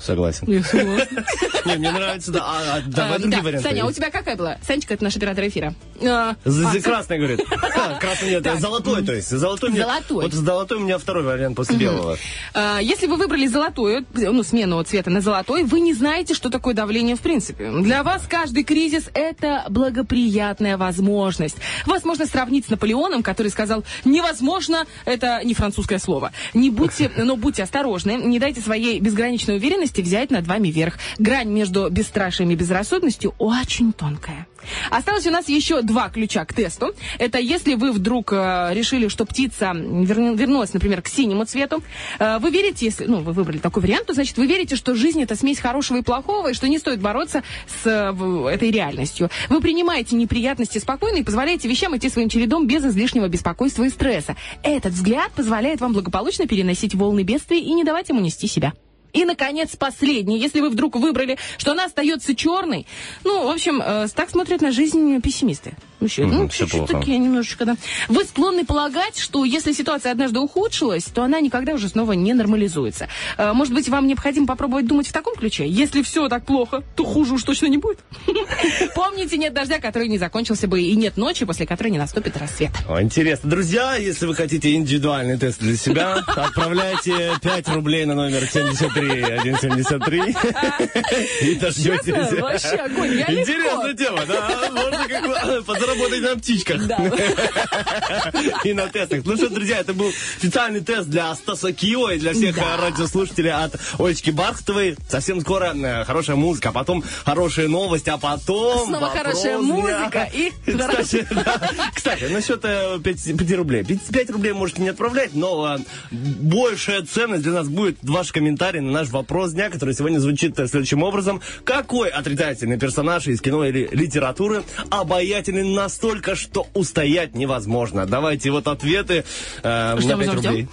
Согласен. Я согласна. <laughs> Не, мне нравится, да. А, а, давай А, другие да. варианты. Саня, а у тебя какая была? Санечка, это наш оператор эфира. А, а, красный, говорит. <laughs> А, Красный нет, Так. золотой, то есть. Золотой мне- Золотой. Вот золотой у меня второй вариант после белого. А, Если вы выбрали золотую, ну, смену цвета на золотой, вы не знаете, что такое давление в принципе. Для вас каждый кризис – это благоприятная возможность. Вас можно сравнить с Наполеоном, который сказал «невозможно» – это не французское слово. Не будьте, <laughs> но будьте осторожны, не дайте своей безграничной уверенности взять над вами верх. Грань между бесстрашием и безрассудностью очень тонкая. Осталось у нас еще два ключа к тесту. Это если вы вдруг э, решили, что птица верну- вернулась, например, к синему цвету, э, вы верите, если, ну, вы выбрали такой вариант, то значит вы верите, что жизнь это смесь хорошего и плохого, и что не стоит бороться с э, этой реальностью. Вы принимаете неприятности спокойно и позволяете вещам идти своим чередом без излишнего беспокойства и стресса. Этот взгляд позволяет вам благополучно переносить волны бедствия и не давать ему нести себя. И, наконец, последний. Если вы вдруг выбрали, что она остается черной, ну, в общем, э, так смотрят на жизнь пессимисты. Вообще, Мгм, ну, всё чуть-чуть плохо. такие немножечко, да. Вы склонны полагать, что если ситуация однажды ухудшилась, то она никогда уже снова не нормализуется. Э, Может быть, вам необходимо попробовать думать в таком ключе? Если все так плохо, то хуже уж точно не будет. <laughs> Помните, нет дождя, который не закончился бы, и нет ночи, после которой не наступит рассвет. О, интересно. Друзья, если вы хотите индивидуальный тест для себя, отправляйте 5 рублей на номер 73173 <laughs> и дождетесь. Вообще огонь. Интересная тема, да? Можно как бы подзаработать на птичках. <laughs> И на тестах. Ну что, друзья, это был специальный тест для Стаса Кио и для всех Да. э, радиослушателей от Олечки Бархтовой. Совсем скоро э, хорошая музыка, а потом хорошие новости, а потом... Снова вопрос хорошая музыка и <laughs> Кстати, да. Кстати, насчет 5, рублей. 5, рублей можете не отправлять, но э, большая ценность для нас будет ваш комментарий на наш вопрос дня, который сегодня звучит э, следующим образом. Какой отрицательный персонаж из кино или литературы обаятельный настолько, что устоять невозможно? Давайте вот ответы э, Ждем, на 5 ждем, ждем. рублей.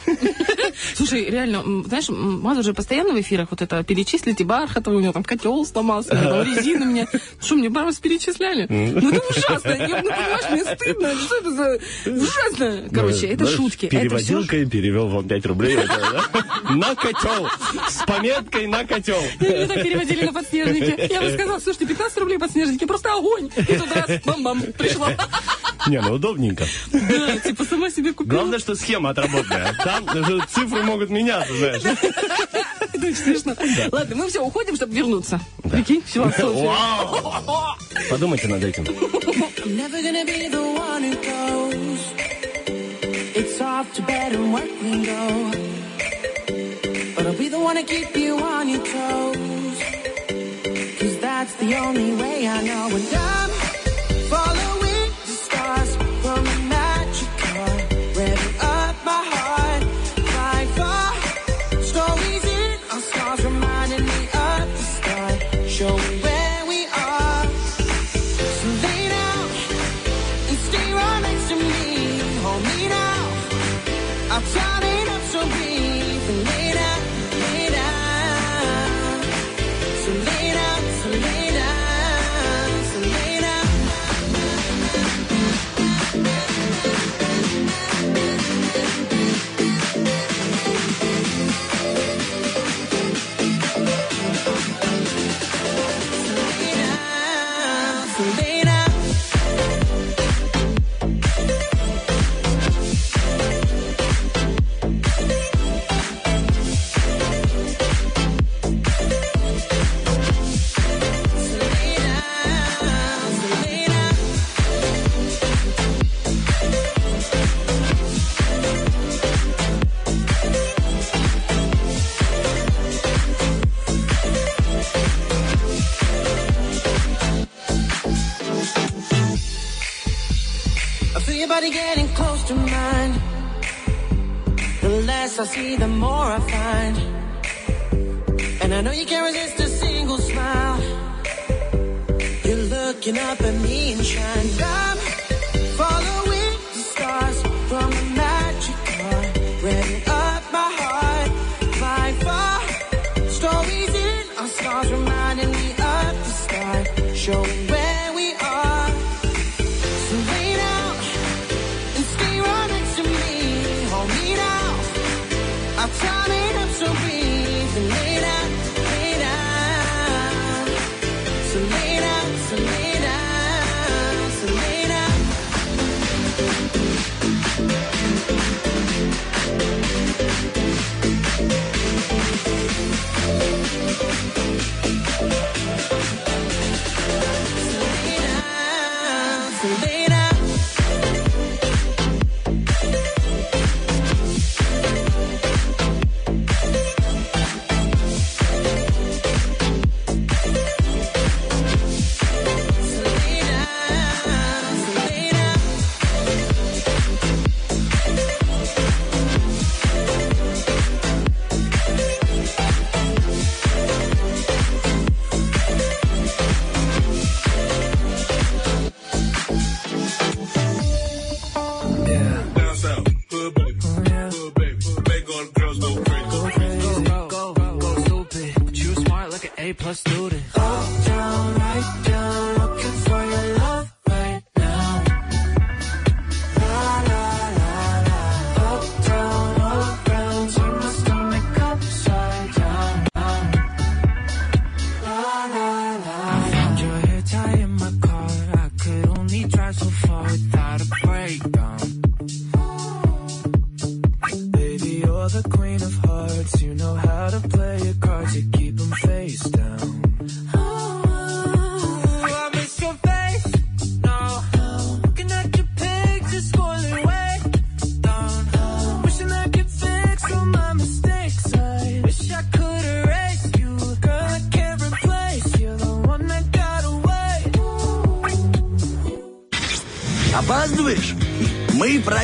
Слушай, реально, знаешь, м, Маза же постоянно в эфирах вот это перечислите Бархатова, у него там котел сломался, у там резина меня. Что, мне прямо перечисляли? Ну это ужасно, я, ну понимаешь, мне стыдно, что это за ужасно. Короче, это шутки. Переводилкой перевел вам 5 рублей. На котел. С пометкой на котел. Меня так переводили на подснежники. Я бы сказала, слушайте, 15 рублей подснежники, просто огонь. И тут раз, бам-бам, пришло. Не, ну удобненько. Да, типа сама себе купила. Главное, что схема отработанная. Там даже цифры могут меняться, знаешь. Это очень смешно. Ладно, мы все, уходим, чтобы вернуться. Прикинь, философия. Подумайте над этим. The. It's off to bed and work we go. But I'll be the one to keep you on your toes. Cause that's the only way I know. And I'm following the stars from a magic see them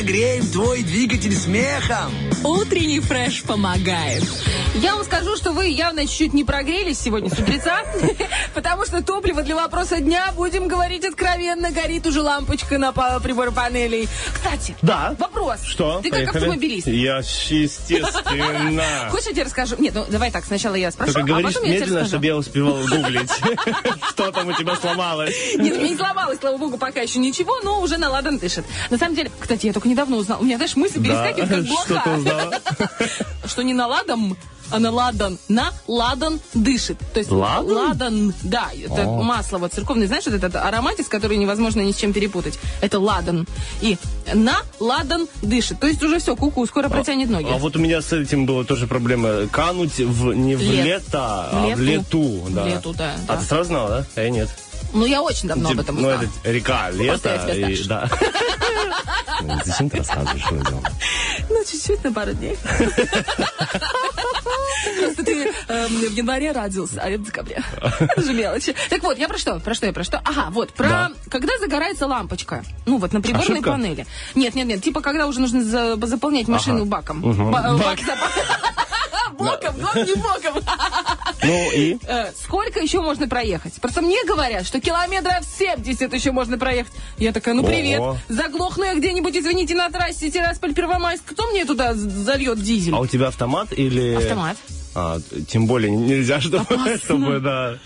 Мы прогреем твой двигатель смехом. Утренний фреш помогает. Я вам скажу, что вы явно чуть-чуть не прогрелись сегодня с утреца, <laughs> потому что топливо для вопроса дня, будем говорить откровенно, горит уже лампочка на прибор панелей. Кстати, Да. вопрос. Что? Ты как автомобилист. Я, естественно. <laughs> Хочешь, я тебе расскажу? Нет, ну давай так, сначала я спрошу, Только а говоришь потом я тебе медленно, чтобы я успевал гуглить, <laughs> что там у тебя сломалось. Нет, у меня не сломалось, слава богу, пока еще ничего, но уже на ладан дышит. На самом деле, кстати, я только недавно узнала. Меня, знаешь, мысли Да, перескакивают как <laughs> блоха. <laughs> что не на ладан, а на ладан. На ладан дышит. То есть Ладан? ладан, да, это О. масло вот церковное. Знаешь, вот этот ароматис, который невозможно ни с чем перепутать. Это ладан. И на ладан дышит. То есть уже все, куку, скоро протянет ноги. А вот у меня с этим была тоже проблема. Кануть в, не в Лет. лето, а В в лету. лету. Да. В лету, да, А да. ты сразу знала, да? А я нет. Ну, я очень давно об этом Ну, узнала. это река, лето. и-. Да. <laughs> Ну, Зачем ты рассказываешь людям? Ну, чуть-чуть на пару дней. Просто ты эм, в январе родился, а я в декабре. Это же мелочи. Так вот, я про что? Про что я про что? Ага, вот, про Да. когда загорается лампочка. Ну, вот на приборной панели. Нет, нет, нет, типа когда уже нужно за- заполнять машину баком. Э, Бак. бак <laughs> Боком, но не боком. Ну и? Э, Сколько еще можно проехать? Просто мне говорят, что километров 70 еще можно проехать. Я такая, ну привет, Ого. заглохну я где-нибудь, извините, на трассе Тирасполь-Первомайск. Кто мне туда зальет дизель? А у тебя автомат или... Автомат. А, тем более нельзя, <laughs> чтобы, чтобы да.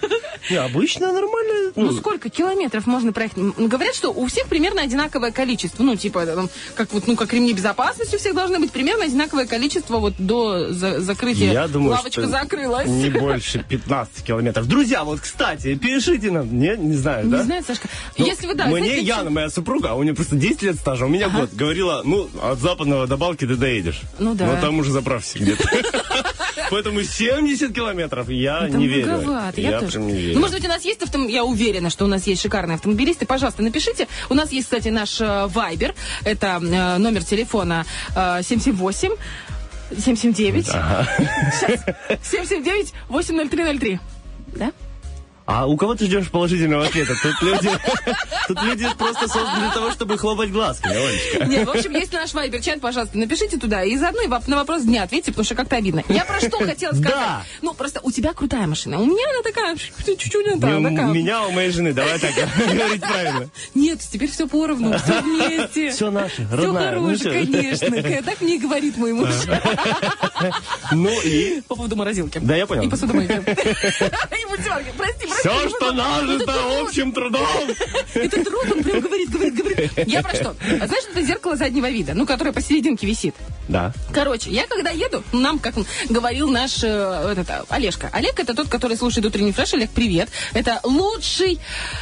Не, обычно нормально. Ну, сколько километров можно проехать? Говорят, что у всех примерно одинаковое количество. Ну, типа, там, как вот, ну, как ремни безопасности у всех должны быть примерно одинаковое количество вот до за- закрытия. Я думаю, Лавочка что закрылась. не <laughs> больше 15 километров. Друзья, вот, кстати, пишите нам. Не, не знаю, да? Не знаю, Сашка. Ну, Если вы, да, Мне знаете, Яна, моя супруга, а у нее просто 10 лет стажа, у меня год. Говорила, ну, от западного до Балки ты доедешь. Ну да. Но там уже заправься где-то. <laughs> Поэтому 70 километров я Там не верю. многовато, я, тоже. не верю. Ну, может быть, у нас есть автомобиль, я уверена, что у нас есть шикарные автомобилисты. Пожалуйста, напишите. У нас есть, кстати, наш э, Вайбер. Это э, номер телефона э, 778 779 Сейчас. 779 80303. Да? А у кого ты ждешь положительного ответа? Тут люди, <laughs> тут люди просто созданы для того, чтобы хлопать глазками, Олечка. Нет, в общем, есть наш вайбер-чат, пожалуйста, напишите туда. И заодно и на вопрос дня ответьте, потому что как-то обидно. Я про что хотела сказать? Да. Ну, просто у тебя крутая машина. У меня она такая, чуть-чуть не Не та, у такая. меня, у моей жены, давай так <laughs> говорить правильно. Нет, теперь все поровну, все вместе. Все наше, Все родная. ну хорошее, конечно. Так мне и говорит мой муж. Ну и? По поводу морозилки. Да, я понял. И посудомойки. <laughs> И мультиварки. Прости, прости. Все, что нажито общим трудом. Это труд, он прям говорит, говорит, говорит. Я про что? Знаешь, это зеркало заднего вида, ну, которое посерединке висит. Да. Короче, я когда еду, нам, как говорил наш э, этот, а, Олежка. Олег это тот, который слушает утренний фреш. Олег, привет. Это лучший...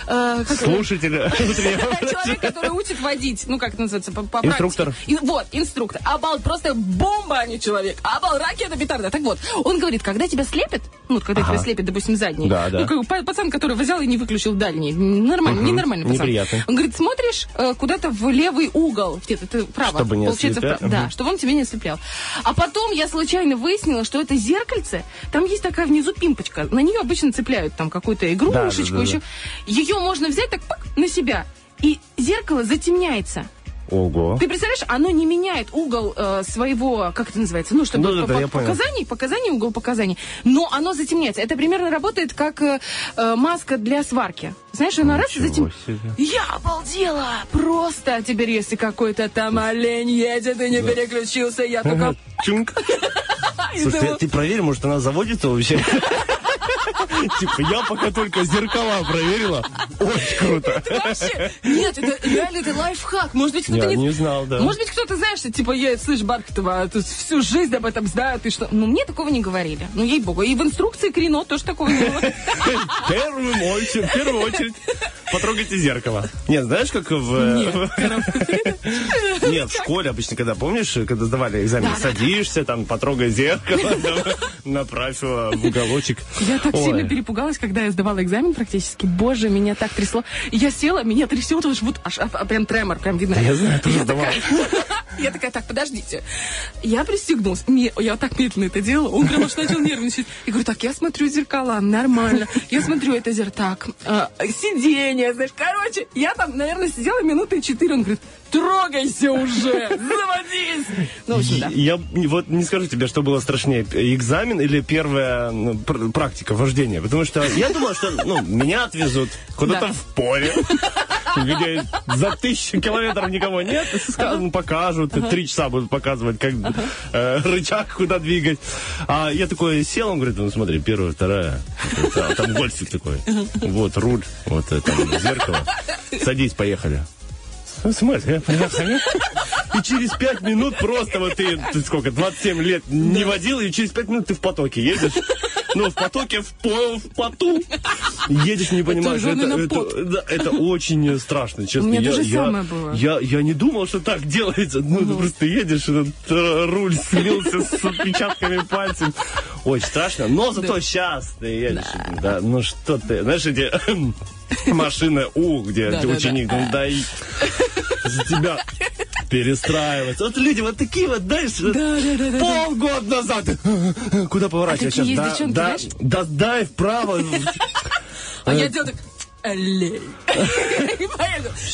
э? Слушатели. <laughs> Человек, который учит водить. Ну, как это называется? По, по Инструктор. И- вот, инструктор. Обал, просто бомба, а не человек. Обал, ракета, петарда. Так вот, он говорит, когда тебя слепят, ну, вот когда Ага. тебя слепят, допустим, задний. Да, да. Ну, как бы па- пацан, который взял и не выключил дальний. Нормально, Мгм. ненормальный пацан. Неприятный. Он говорит, смотришь э, куда-то в левый угол. Где-то ты право. Чтобы не Получается, вправо. Да, Мгм. чтобы он тебя не ослеплял. А потом я случайно выяснила, что это зеркальце, там есть такая внизу пимпочка. На нее обычно цепляют там какую-то игрушечку, Да, да, да, еще. Ее можно взять так пак, на себя. И зеркало затемняется. Ого. Ты представляешь, оно не меняет угол э, своего, как это называется, ну, чтобы Ну, да, по- да, показаний, показаний, угол показаний, но оно затемняется. Это примерно работает как э, э, маска для сварки. Знаешь, она раз затем... Я обалдела! Просто теперь, если какой-то там олень едет и не переключился, я только... Чунг. <laughs> Слушай, ты проверь, может, она заводится вообще? <laughs> <laughs> Типа, я пока только зеркала проверила. Очень круто. вообще... Нет, это реально это лайфхак. Может быть, кто-то не... не знал, да. Может быть, кто-то, знаешь, что, типа, я, слышь, Бархатова, всю жизнь об этом знаю, ты что? Ну, мне такого не говорили. Ну, ей-богу. И в инструкции Крино тоже такого не было. В <laughs> первую очередь, в первую очередь. Потрогайте зеркало. Нет, знаешь, как в... <laughs> Нет, в школе обычно, когда, помнишь, когда сдавали экзамен, садишься, там, потрогай зеркало, <laughs> направь его в уголочек. Я так сильно перепугалась, когда я сдавала экзамен практически. Боже, меня так трясло. Я села, меня трясет, вот аж, а, а, прям тремор, прям видно. Я знаю, тоже я сдавал. такая, <laughs> я такая, так, подождите. Я пристегнулась. Ме- Я так медленно это делала. Он прям аж начал нервничать. Я говорю, так, я смотрю зеркала, нормально. Я смотрю это зеркало. Так, а, сиденье, знаешь. Короче, я там, наверное, сидела минуты четыре. Он говорит, трогайся уже, заводись. Ну, в общем, да. Я вот не скажу тебе, что было страшнее, экзамен или первая ну, пр- практика вождения, потому что я думал, что ну, меня отвезут куда-то Да. в поле, где за тысячу километров никого нет, скажем, покажут, три часа будут показывать, как э, рычаг куда двигать. А я такой сел, он говорит, ну смотри, первая, вторая, а там гольфик такой, вот руль, вот это зеркало, садись, поехали. В смысле? И через пять минут просто вот ты, ты сколько, 27 лет не водил, и через пять минут ты в потоке едешь. Ну, в потоке, в, по, в поту. Едешь, не понимаешь. Это, это, пот. да, это очень страшно, честно. У меня я, то же я- самое было. Я, я не думал, что так делается. Ну, ты просто едешь, этот э, руль слился с отпечатками пальцев. Очень страшно. Но зато сейчас ты едешь. Да. ну что ты, знаешь, эти <laughs> машины У, где Да, да, ученик, да. ну дай за тебя перестраиваться. Вот люди вот такие вот, знаешь, да, да, да. полгода назад. <laughs> Куда поворачивать такие сейчас? есть девчонки, да, да, дай вправо. <laughs> А я делаю так, аллей. <laughs>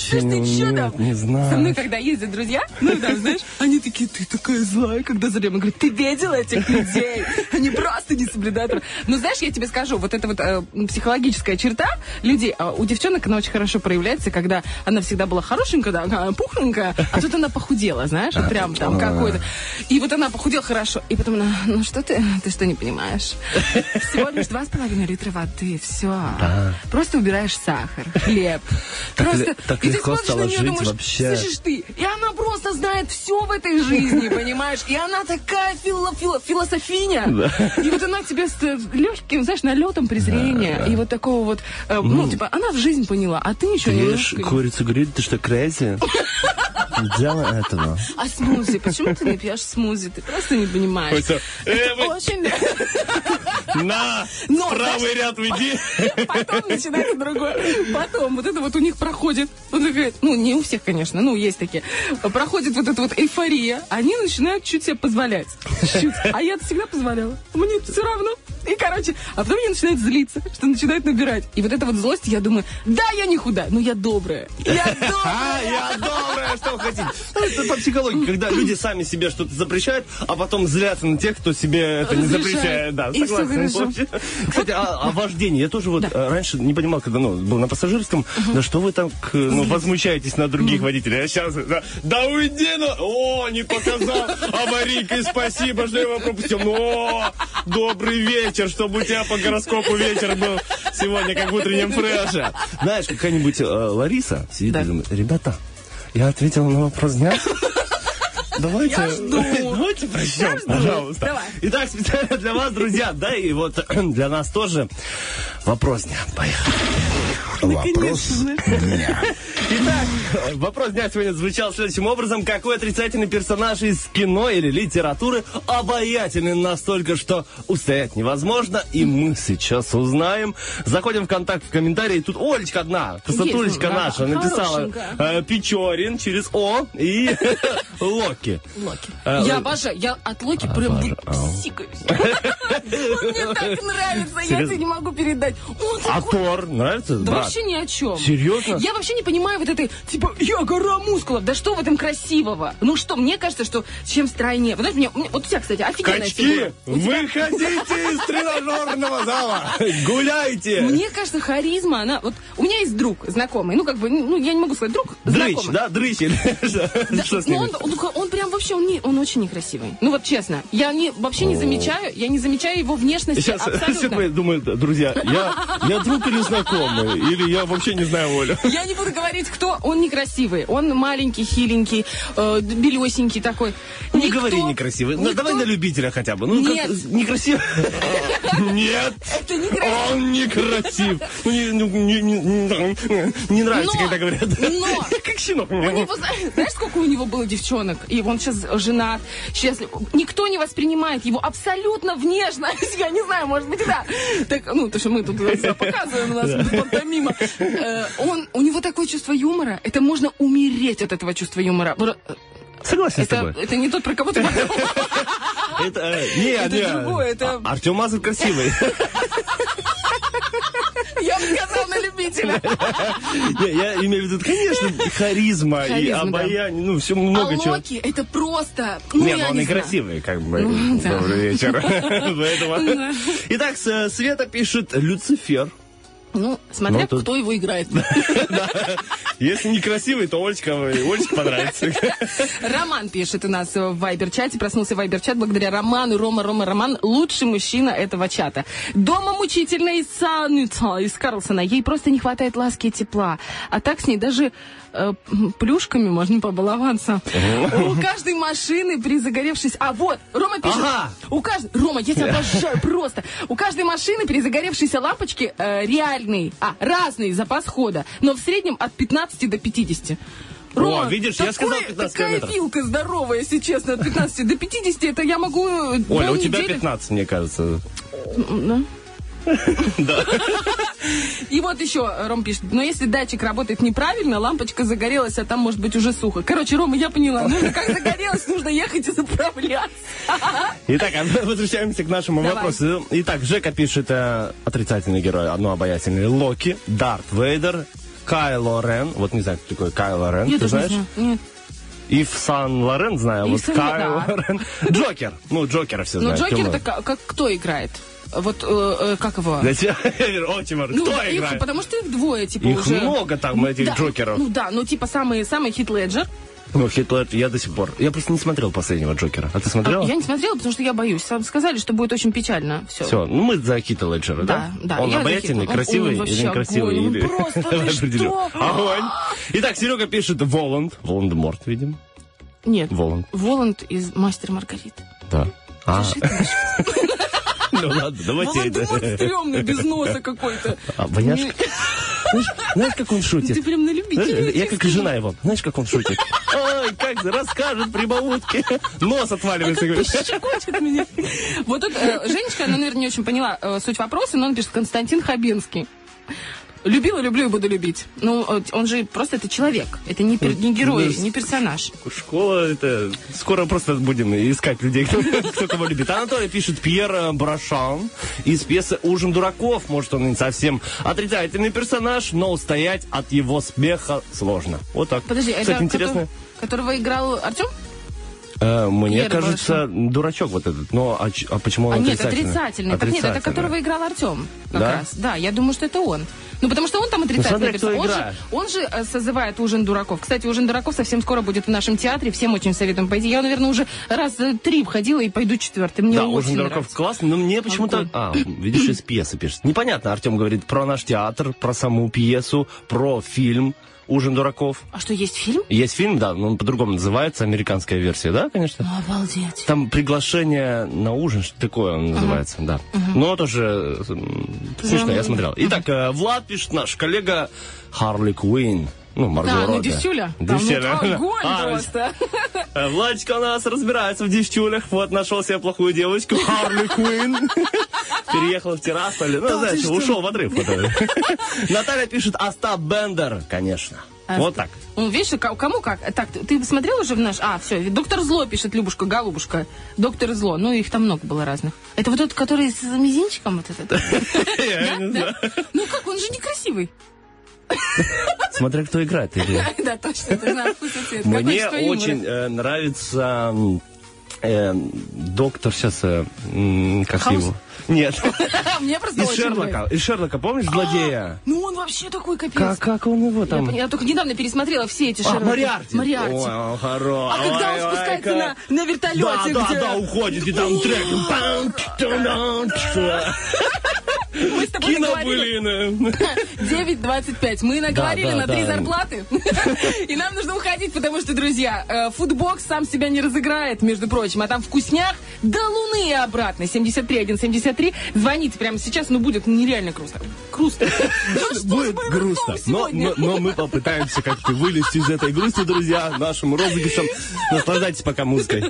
Слушай, ты нет, там? не знаю. Со мной, когда ездят друзья, ну там, знаешь, они такие, ты такая злая, когда за рулем. Я говорю, ты видела этих людей? Они просто не соблюдают. прав». Ну, знаешь, я тебе скажу, вот эта вот э, психологическая черта людей, а у девчонок она очень хорошо проявляется, когда она всегда была хорошенькая, да, а, пухленькая, а тут она похудела, знаешь, вот прям там какой-то. И вот она похудела хорошо, и потом она, ну что ты, ты что не понимаешь? Всего лишь два с половиной литра воды, все. Просто убираешь сахар, хлеб. Так просто, ле- так и ты легко стало жить думаешь, вообще. слышишь ты, и она просто знает все в этой жизни, понимаешь? И она такая фило, фило- философиня. И вот она тебе с легким, знаешь, налетом презрения. И вот такого вот, э, ну, типа, она в жизнь поняла, а ты ничего Ты не можешь. курицу гриль, ты что, crazy? <laughs> Дело этого. А смузи? Почему ты не пьешь смузи? Ты просто не понимаешь. Э, Это вы- очень... На, Но, правый ряд уйди. <laughs> Потом начинается другое. Потом вот это вот у них проходит. Вот такая, ну, не у всех, конечно, ну, есть такие. Проходит вот эта вот эйфория. Они начинают чуть себе позволять. Чуть. А я всегда позволяла. Мне все равно. И, короче, а потом они начинают злиться, что начинают набирать. И вот эта вот злость, я думаю, да, я не худая, но я добрая. Я добрая. <laughs> я добрая, что хотите. Ну, Это по психологии, когда люди сами себе что-то запрещают, а потом злятся на тех, кто себе это не запрещает. Да, И согласен. Кстати, о, о вождении. Я тоже вот э, раньше не понимал, когда ну, был на пассажирском, да что вы там к, ну, возмущаетесь на других водителей. А сейчас, да, да уйди, ну, о, не показал, аварийкой спасибо, что я его пропустил. Ну, о, добрый вечер, чтобы у тебя по гороскопу вечер был сегодня, как в утреннем фреше. Знаешь, какая-нибудь э, Лариса сидит Да. и думает, ребята, я ответила на вопрос дня. <laughs> Давайте. Давайте жду. пожалуйста. Давай. Итак, специально для вас, друзья, да, и вот <clears throat> для нас тоже вопрос дня. Поехали. Вопрос дня. Итак, вопрос дня сегодня звучал следующим образом. Какой отрицательный персонаж из кино или литературы обаятельный настолько, что устоять невозможно? И мы сейчас узнаем. Заходим в контакт, в комментарии. Тут Олечка одна, красотулечка наша, написала э, Печорин через О и <laughs> Локи. Локи. Э, Я обожаю. Я от Локи прям сикаюсь. <laughs> Он мне так <laughs> нравится. Я тебе не могу передать. А Тор нравится? Да вообще ни о чем. Серьезно? Я вообще не понимаю вот этой, типа, я гора мускулов. Да что в этом красивого? Ну что, мне кажется, что чем стройнее. Вот, мне- вот у тебя, кстати, офигенная Качки, выходите из <laughs> тренажерного зала, гуляйте. Мне кажется, харизма, она... Вот у меня есть друг знакомый, ну, как бы, ну, я не могу сказать друг, Дрыч, знакомый. да, дрыч Да, но ним? он, он, он прям вообще, он, не, он очень некрасивый. Ну вот честно, я не, вообще не замечаю, я не замечаю его внешности Сейчас <laughs> все абсолютно. думают, друзья, я, я друг или знакомый, или я вообще не знаю Олю. <laughs> Я не буду говорить кто? Он некрасивый. Он маленький, хиленький, э, белесенький такой. Ну, Не Никто- говори некрасивый. Ну, никто- давай на любителя хотя бы. Ну, как- Нет. некрасивый. <laughs> Нет. Это некрасиво. Он некрасив. Ну, не, ну, не, не- не- не нравится, Но- когда говорят. но- Как щенок. Знаешь, сколько у него было девчонок? И он сейчас женат, счастлив. Никто не воспринимает его абсолютно внешность. <laughs> Я не знаю, может быть, да. Так, ну, то, что мы тут э, показываем, у нас пантомима. Э, Он, у него такое чувство юмора. Это можно умереть от этого чувства юмора. Бро- Согласен с Это, тобой. это не тот, про кого ты подумал. <laughs> Это, э, не, <laughs> Это не. другое, это- А- Артем Мазур красивый. Я бы сказал на любителя. Я имею в виду, конечно, харизма и обаяние, ну, все А много чего. Локи, это просто... Ну, Не, я ну он и красивый, как бы. Ну. Добрый вечер. <laughs> Итак, Света пишет Люцифер. Ну, смотря Ну, тут- кто его играет. <laughs> Если не красивый, то Олечка, Олечке понравится. Роман пишет у нас в Вайбер-чате. Проснулся Вайбер-чат благодаря Роману. Рома, Рома, Роман. Лучший мужчина этого чата. Дома мучительная из Саныца, из Карлсона. Ей просто не хватает ласки и тепла. А так с ней даже э, плюшками можно побаловаться. У каждой машины при загоревшейся... А вот, Рома пишет... Ага. У каждой... Рома, я тебя <laughs> обожаю просто. У каждой машины при загоревшейся лампочке э, реальный, а, разный запас хода. Но в среднем от 15 до 50. Рома, видишь, я сказал такой- 15 такая километров. вилка здоровая, если честно, от 15 до 50, это я могу... Оля, у тебя полнедели- 15, мне кажется. М, Да. И вот еще Ром пишет, но если датчик работает неправильно, лампочка загорелась, а там может быть уже сухо. Короче, Рома, я поняла, нужно как загорелось, нужно ехать и заправляться. Итак, а возвращаемся к нашему Давай. вопросу. Итак, Жека пишет э, отрицательный герой, одно обаятельный. Локи, Дарт Вейдер, Кайло Рен. Вот не знаю, кто такой Кайло Рен, Я ты не знаешь? знаю. Нет. Ив Сан Лорен знаю, Ив вот Кайло да. Рен. Джокер. Ну, Джокера все Ну, знают. Джокер Тёма. это как, как кто играет? Вот, э, э, как его? Для тебя, я <laughs> говорю, о, Тимур, Ну, кто их- играет? потому что их двое, типа, Их уже... много там, этих Да, Джокеров. Ну да, ну типа самый, самый Хит Леджер. Ну, Хитлер, я до сих пор... Я просто не смотрел последнего Джокера. А ты смотрел? Я не смотрела, потому что я боюсь. Сам Сказали, что будет очень печально. Все. Все, ну мы за Хита Леджера, да? Да, да, Он обаятельный. Он- красивый он вообще или некрасивый? огонь, он или- просто, <laughs> ты что? Огонь. Итак, Серега пишет Воланд. Волан-де-Морт, видим. Нет. Воланд. Воланд из Мастера Маргариты. Да. А. <laughs> Ну ладно, давайте это. стрёмный, без носа какой-то. А, воняшка. Знаешь, знаешь, как он шутит? Ты прям на любителя. Я как жена его. Знаешь, как он шутит? Ой, как расскажет прибаутки. Нос отваливается. говорит. Щекочет меня. Вот тут э, Женечка, она, наверное, не очень поняла э, суть вопроса, но он пишет Константин Хабенский. Любила, люблю и буду любить. Ну, он же просто это человек. Это не, пер- не герой, Ну, не персонаж. Школа, это... Скоро просто будем искать людей, кто, кто кого любит. Анатолий пишет Пьер Брашан из пьесы «Ужин дураков». Может, он не совсем отрицательный персонаж, но устоять от его смеха сложно. Вот так. Подожди, Кстати, это интересно. котор- которого играл Артем? Э, мне Пьер кажется, дурачок вот этот. Но а, а почему он А нет, отрицательный? отрицательный. Так нет, это Отрицательный. которого играл Артем. Как Да? раз. Да, я думаю, что это он. Ну, потому что он там отрицательный смотря кто персонаж. Он же, играет. он же э, созывает ужин дураков. Кстати, ужин дураков совсем скоро будет в нашем театре. Всем очень советуем пойти. Я, наверное, уже раз э, три входила и пойду четвертый. Мне Да, «Ужин дураков» нравится. классно, но мне почему-то... А, видишь, из пьесы пишет. Непонятно, Артем говорит про наш театр, про саму пьесу, про фильм «Ужин дураков». А что, есть фильм? Есть фильм, да, но он по-другому называется, американская версия, да, конечно? Обалдеть. Там приглашение на ужин, что такое он называется, да. Но тоже смешно, я смотрел. Итак, э, Влад пишет, наш коллега Харли Куин. Ну, Марго Да, ну Робби. Там, ну, Девчуля. огонь А, просто. Э, Владечка у нас разбирается в девчулях. Вот, нашел себе плохую девочку. Харли Куин. <laughs> Переехал в Тирасполь. Ну, знаешь, ушел в отрыв. <laughs> Наталья пишет Остап Бендер, конечно. А, Вот так. Ну, видишь, ко- кому как. Так, ты- ты смотрел уже в наш... А, все, доктор Зло пишет, Любушка, Голубушка. Доктор Зло. Ну, их там много было разных. Это вот тот, который с мизинчиком вот этот? <laughs> Я не знаю. Ну как, он же некрасивый. Смотря кто играет. или- <laughs> Да, точно, вкус и цвет. Мне очень э, нравится э, доктор сейчас, э, как Хаус? его? Нет. <laughs> Мне просто Из Шерлока. Из Шерлока, помнишь, злодея? Ну, он вообще такой капец. Как, как он его там? я только недавно пересмотрела все эти А, Шерлоки. Мариарти. Мариарти. Ой, хорош. А когда он спускается на, вертолете, Да, да, да, уходит, и там трек. Мы с тобой наговорили. Кинобылины. 9.25. Мы наговорили Да, да, на три да. зарплаты. <laughs> И нам нужно уходить, потому что, друзья, э, футбокс сам себя не разыграет, между прочим. А там вкусняк до луны и обратно. 73 173. Звоните прямо сейчас, ну будет нереально грустно. Грустно. <laughs> Будет грустно. Но, но, но мы попытаемся как-то вылезти из этой грусти, друзья, нашим розыгрышем. Наслаждайтесь пока музыкой.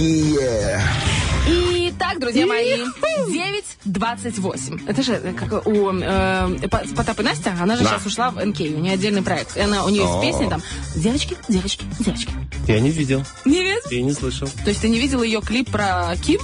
Уф, какие! Итак, друзья мои, 9.28. Это же э, как у э, По- Потап и Настя, она же Да. сейчас ушла в НК, у нее отдельный проект. И она, у нее есть песни там «Девочки, девочки, девочки». Я не видел. Не видел? И не слышал. То есть ты не видел ее клип про Ким?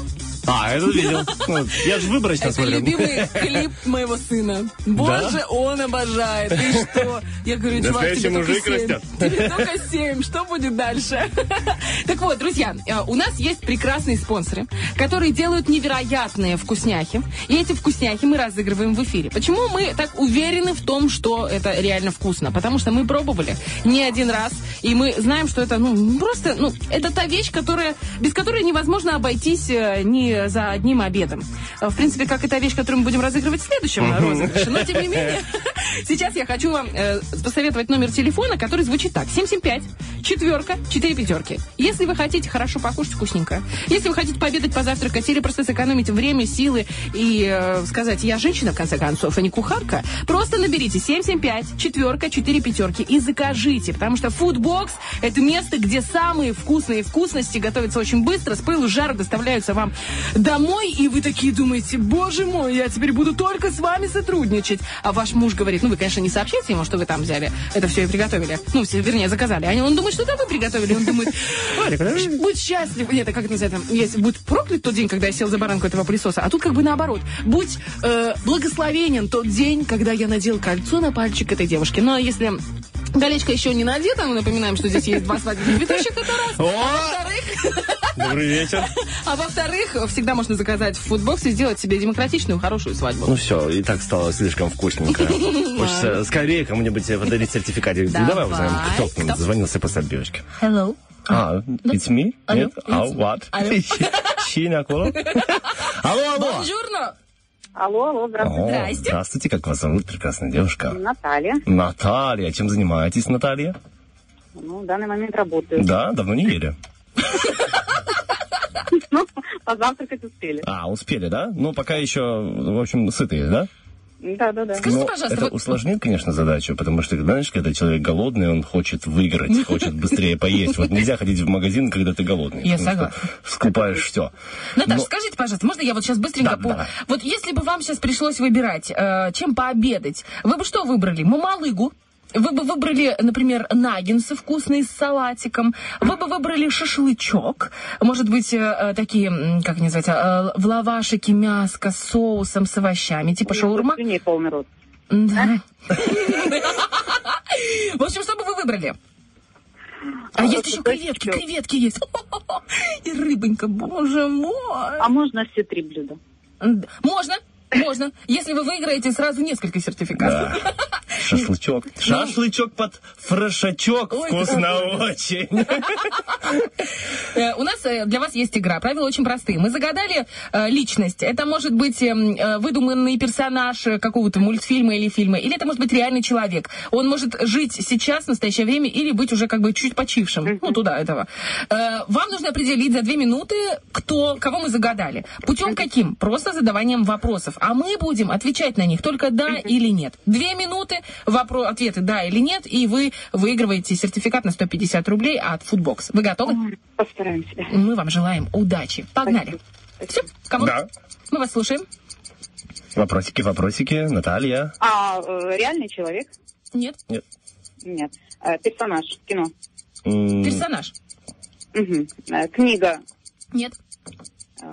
А, это видел. <laughs> Ну, Я же выборочно Это смотрю. любимый клип моего сына. Боже, он обожает. Ты что? Я говорю, чувак, тебе только семь. Тебе только семь. Что будет дальше? <laughs> Так вот, друзья, э, у нас есть прекрасные спонсоры, которые делают невероятные вкусняхи. И эти вкусняхи мы разыгрываем в эфире. Почему мы так уверены в том, что это реально вкусно? Потому что мы пробовали не один раз, и мы знаем, что это, ну, просто, ну, это та вещь, которая, без которой невозможно обойтись э, ни за одним обедом. Э, В принципе, как и та вещь, которую мы будем разыгрывать в следующем розыгрыше. Но, тем не менее, <laughs> сейчас я хочу вам э, посоветовать номер телефона, который звучит так. 775 четверка, 4 пятерки. Если вы хотите хорошо покушать вкусненько, если вы хотите пообедать, позавтракать или просто сэкономить время, силы и э, сказать, я женщина, в конце концов, а не кухарка, просто наберите 775 четверка, 4 пятерки и закажите, потому что фудбокс – это место, где самые вкусные вкусности готовятся очень быстро, с пылу жару доставляются вам домой, и вы такие думаете, боже мой, я теперь буду только с вами сотрудничать. А ваш муж говорит, ну вы, конечно, не сообщайте ему, что вы там взяли это все и приготовили. Ну, все, вернее, заказали. А он думает, что это вы приготовили. Он думает, <laughs> будь счастлив. Нет, а как это называется? Есть, будь проклят тот день, когда я сел за баранку этого пылесоса. А тут как бы наоборот. Будь э, благословенен тот день, когда я надел кольцо на пальчик этой девушки. Но если колечко еще не надето, мы напоминаем, что здесь есть два свадебных цветочек, это раз. А во-вторых, <laughs> Добрый вечер. А во-вторых, всегда можно заказать в фудбоксе, сделать себе демократичную, хорошую свадьбу. Ну все, и так стало слишком вкусненько. <laughs> Хочется скорее кому-нибудь подарить сертификатик. Давай. Давай узнаем, кто к нам Кто? дозвонился после отбивочки. Hello. А, it's me? Нет? А, what? Алло. <laughs> Щиня, Алло, алло. Бонжурно. Алло, алло, здравствуйте. О, Здрасте. Здравствуйте, как вас зовут, прекрасная девушка? Наталья. Наталья, чем занимаетесь, Наталья? Ну, в данный момент работаю. Да, давно не ели. <laughs> Ну, позавтракать успели. А, успели, да? Ну, пока еще, в общем, сытые, да? Да, да, да. Скажите, Но пожалуйста, это вот- усложнит, конечно, задачу, потому что, знаешь, когда человек голодный, он хочет выиграть, <laughs> хочет быстрее поесть. Вот нельзя ходить в магазин, когда ты голодный. Я согласна. Скупаешь все. Наташа, Но- скажите, пожалуйста, можно я вот сейчас быстренько Да, по... Вот если бы вам сейчас пришлось выбирать, э, чем пообедать, вы бы что выбрали? Мамалыгу? Вы бы выбрали, например, наггинсы вкусные с салатиком. Вы бы выбрали шашлычок. Может быть, э, э, такие, как они называются, э, в лавашике мяско с соусом, с овощами, типа шаурма. Свиней полный рот. Да. В общем, что бы вы выбрали? А есть еще креветки, креветки есть. <laughs> И рыбонька, боже мой. А можно все три блюда? Можно, можно. Если вы выиграете сразу несколько сертификатов. Шашлычок. Шашлычок под фрешачок. Ой, Вкусно очень. Э, У нас э, для вас есть игра. Правила очень простые. Мы загадали э, личность. Это может быть эм, выдуманный персонаж какого-то мультфильма или фильма, или это может быть реальный человек. Он может жить сейчас, в настоящее время, или быть уже как бы чуть почившим. Ну, туда этого. Вам нужно определить за две минуты, кто, кого мы загадали. Путем каким? Просто задаванием вопросов. А мы будем отвечать на них только да или нет. Две минуты, вопро- ответы да или нет, и вы выигрываете сертификат на 150 рублей от Foodbox. Вы готовы? Постараемся. Мы вам желаем удачи. Погнали. Все, кому? Да. Мы вас слушаем. Вопросики, вопросики. Наталья. А э, реальный человек? Нет. Нет. Нет. Э, персонаж кино. М, Персонаж. Э, книга. Нет. Э,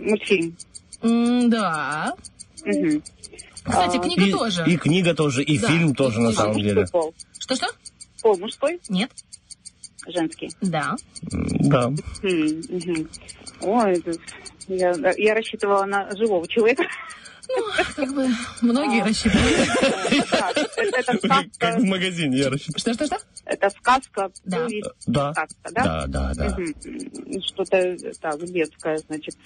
мультфильм. М, Да. Мгм. Кстати, А, книга и, тоже. И книга тоже, и Да, фильм и тоже, на книга. самом деле. Что-что? Пол мужской? Нет. Женский. Да. Да. Ой, я, я рассчитывала на живого человека. Ну, как бы многие рассчитывают. Так, это, это Как сказка, в магазине, я рассчитываю. Что-что-что? это сказка, Да. Да. сказка, да? Да, да, да. Мгм. Что-то так, детское, значит.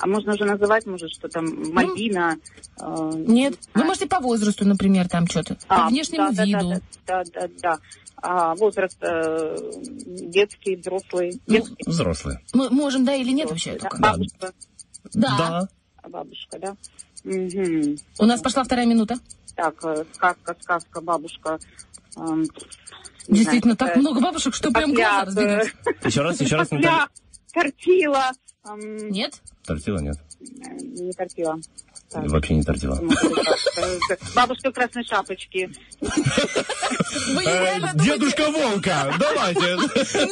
А, можно уже называть, может, что там Мальвина. а, Нет. не Вы знаю. можете по возрасту, например, там что-то. По А, внешнему да, да, виду. Да, да, да, да. да. А, возраст э, детский, взрослый. Ну, Детский, Взрослые. Мы можем, да или нет вообще да. только? Бабушка. Да. Да. А, Бабушка, да. Мгм. У нас пошла вторая минута. Так, э, сказка, сказка, бабушка. Эм, Действительно, знаю, так какая- много бабушек, что прям глаза разбегаются. Еще раз, еще раз, Наталья. Тортила. Эм, Нет? Тортила нет. э, Не тортила. Так. Вообще не тортила. Э, Бабушка в красной шапочке. Э, Дедушка Волка, давайте.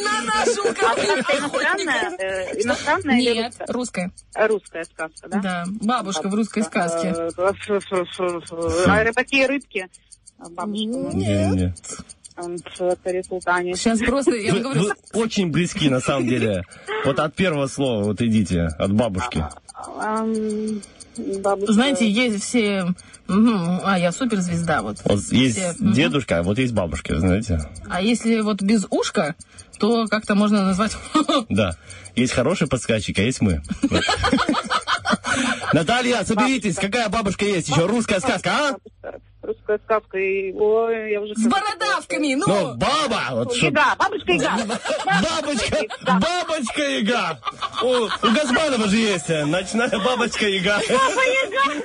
на нашу А сказка иностранная? э, Иностранная или Нет, русская? русская. Русская сказка, да? Да, бабушка в русской сказке. Э. А такие рыбки. А Бабушка. Не, Султане. Сейчас просто, я вам Вы, говорю, вы очень близки, на самом деле. Вот от первого слова, вот идите, от бабушки. Бабушка. знаете, есть все... Мгм, А, я суперзвезда, вот. Вот есть Все, дедушка, а вот есть бабушка, знаете. А если вот без ушка, то как-то можно назвать... Да. Есть хороший подсказчик, а есть мы. <laughs> Наталья, соберитесь, какая бабушка есть еще? Русская сказка, а? Русская сказка. И, ой, я уже... С бородавками, ну! Ну, баба! Вот что- Яга, бабушка Яга. <laughs> Бабочка, бабочка яга. У, у Газманова же есть э, ночная бабочка яга. Баба Яга.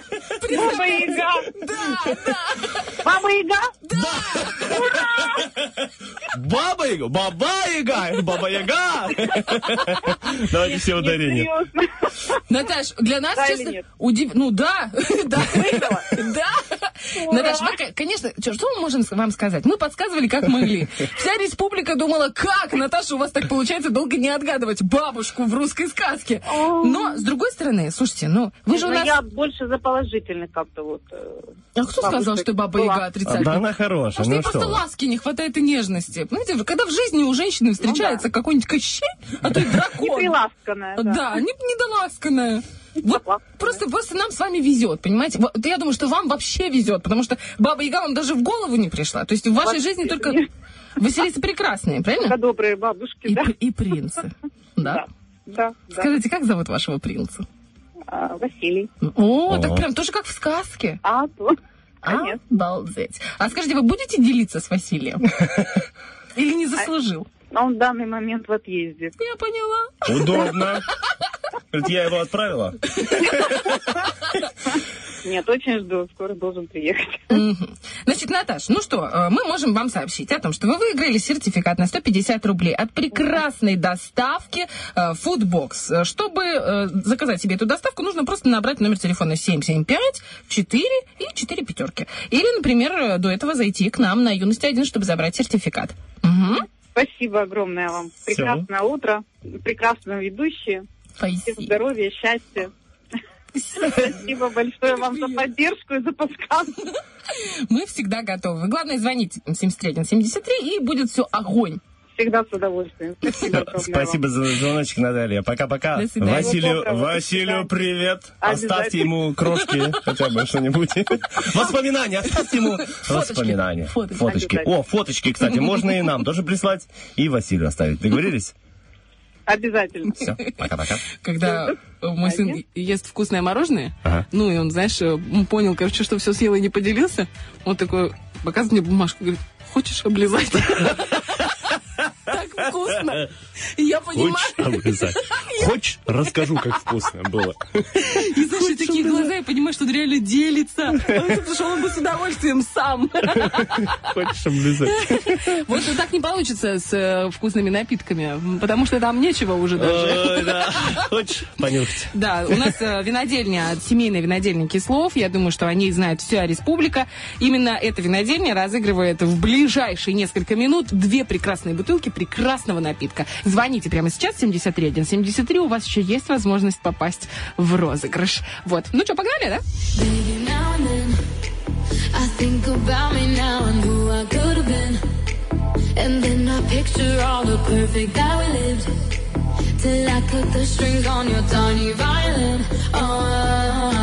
Баба Яга. Да, да. Баба Яга. Баба яга, баба яга, баба яга. Давайте все ударения. Наташ, для нас, Да честно, удив... Ну да, <laughs> да, Выиграла? да. Наташа, вы, к- конечно, что мы можем вам сказать? Мы подсказывали, как могли. Вся республика думала, как, Наташа, у вас так получается долго не отгадывать бабушку в русской сказке. Но, с другой стороны, слушайте, ну, вы же у Ну, нас... Я больше за положительный как-то вот. э, А кто сказал, что Баба. Яга отрицательная? Да она хорошая, ну просто ласки не хватает и нежности. Понимаете, когда в жизни у женщины встречается какой-нибудь кощей, а то и <laughs> дракон. Неприласканная, да. Да, не, недоласканная. Вот просто, просто нам с вами везет, понимаете? Вот я думаю, что вам вообще везет, потому что Баба Яга вам даже в голову не пришла. То есть в вашей жизни только Василиса прекрасные, правильно? Только добрые бабушки, И, да. и принцы. <laughs> Да? Да, да. Скажите, как зовут вашего принца? А, Василий. О, так О. прям тоже как в сказке. А, то. Конечно. Обалдеть. А скажите, вы будете делиться с Василием? <laughs> Или не заслужил? Но он в данный момент в отъезде. Я поняла. Удобно. Говорит, я его отправила. Нет, очень жду. Скоро должен приехать. Значит, Наташ, ну что, э, мы можем вам сообщить о том, что вы выиграли сертификат на 150 рублей от прекрасной доставки э, Foodbox. Э, Чтобы заказать себе эту доставку, нужно просто набрать номер телефона 775 4 и 4 пятерки. Или, например, до этого зайти к нам на Юности 1, чтобы забрать сертификат. Мгм. Спасибо огромное вам. Прекрасное утро. Прекрасные ведущие. Всем Спасибо. здоровья, счастья. Спасибо большое вам за поддержку и за подсказку. Мы всегда готовы. Главное, звоните 7173, и будет все огонь. Всегда с удовольствием. Спасибо <laughs> Спасибо за звоночек, Наталья. Пока-пока. Василию, доброго. Василию привет. Оставьте ему крошки, хотя бы что-нибудь. <laughs> Воспоминания, оставьте ему воспоминания. Фоточки. Фоточки. О, фоточки, кстати, можно и нам тоже прислать, и Василию оставить. Договорились? Обязательно. Все, пока-пока. Когда мой сын ест вкусное мороженое, Ага. ну и он, знаешь, понял, короче, что все съел и не поделился, он такой показывает мне бумажку, говорит, хочешь облизать? <laughs> Так вкусно. <laughs> И я понимаю, <laughs> Хочешь расскажу, как вкусно было. и знаешь, такие глаза, я понимаю, что он реально делится. Потому что он бы с удовольствием сам. <laughs> Хочешь облизать? Вот так не получится с э, вкусными напитками, потому что там нечего уже даже. Хочешь понюхать? Да, у нас э, винодельня, семейная винодельня Кислов. Я думаю, что о ней знает вся республика. Именно эта винодельня разыгрывает в ближайшие несколько минут две прекрасные бутылки прекрасного напитка. Звоните прямо сейчас, 73173, у вас еще есть возможность попасть в розыгрыш. Вот. Ну что, погнали, да? Till I cut the strings on your tiny violin. Oh,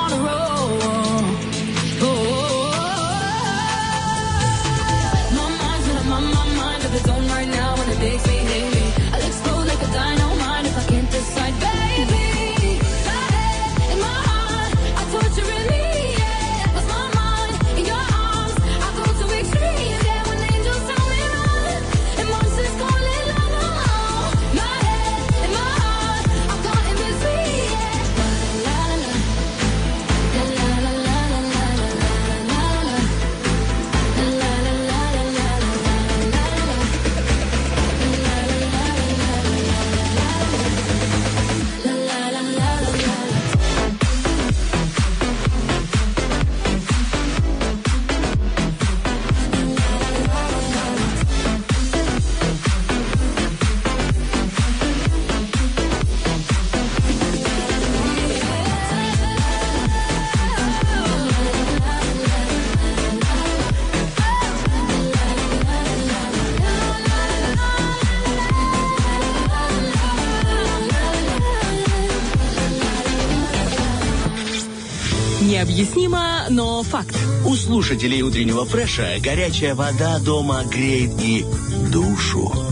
слушателей утреннего фреша горячая вода дома греет и душу.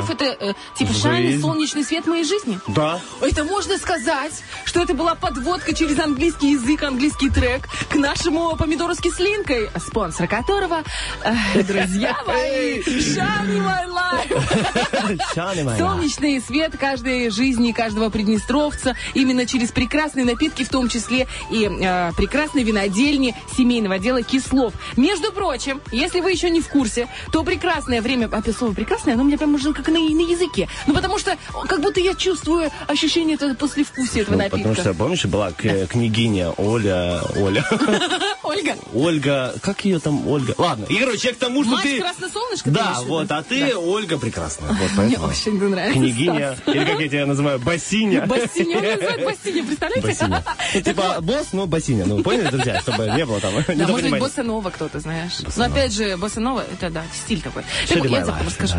Life это э, типа Жизнь. солнечный свет моей жизни. Да. Это можно сказать, что это была подводка через английский язык, английский трек к нашему помидору с кислинкой, спонсор которого, э, друзья <laughs> мои, Shiny My Life. Солнечный свет каждой жизни каждого приднестровца именно через прекрасные напитки, в том числе и э, прекрасные винодельни семейного отдела Кислов. Между прочим, если вы еще не в курсе, то прекрасное время, опять слово прекрасное, оно у меня прям уже как на, на языке. Ну, потому что как будто я чувствую ощущение этого послевкусия этого Ну, напитка. потому что, помнишь, была к- княгиня Оля, Оля, <laughs> Ольга, Ольга, как ее там, Ольга? Ладно, и, короче, я к тому, что мать ты... Красносолнышко? ты Да, виду? вот, а ты Да. Ольга прекрасная. Вот, <laughs> Мне поэтому. очень нравится. Княгиня, Стас. или как я тебя называю, басиня. Бассиня, он <laughs> называет бассиня, представляете? Басиня. <laughs> Ну, Типа босс, но басиня. Ну, поняли, друзья, чтобы не было там Да, может быть, босса кто-то, знаешь. Но опять же, босса это да, стиль такой. Я тебе расскажу.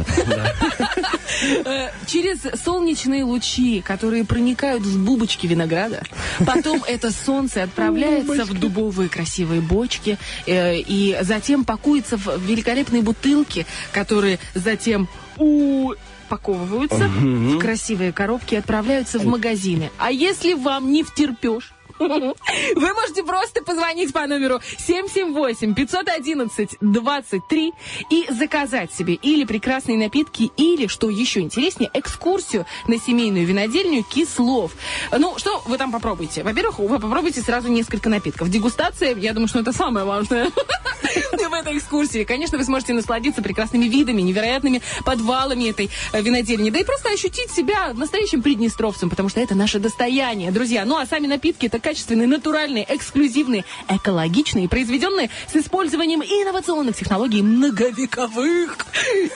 Э, Через солнечные лучи, которые проникают в бубочки винограда, потом это солнце отправляется в дубовые красивые бочки э, и затем пакуется в великолепные бутылки, которые затем упаковываются в красивые коробки и отправляются в магазины. А если вам не втерпешь, вы можете просто позвонить по номеру 778-511-23 и заказать себе или прекрасные напитки, или, что еще интереснее, экскурсию на семейную винодельню Кислов. Ну, что вы там попробуете? Во-первых, вы попробуйте сразу несколько напитков. Дегустация, я думаю, что это самое важное <laughs> в этой экскурсии. Конечно, вы сможете насладиться прекрасными видами, невероятными подвалами этой э, винодельни. Да и просто ощутить себя настоящим приднестровцем, потому что это наше достояние, друзья. Ну а сами напитки это качественные, натуральные, эксклюзивные, экологичные, произведенные с использованием инновационных технологий многовековых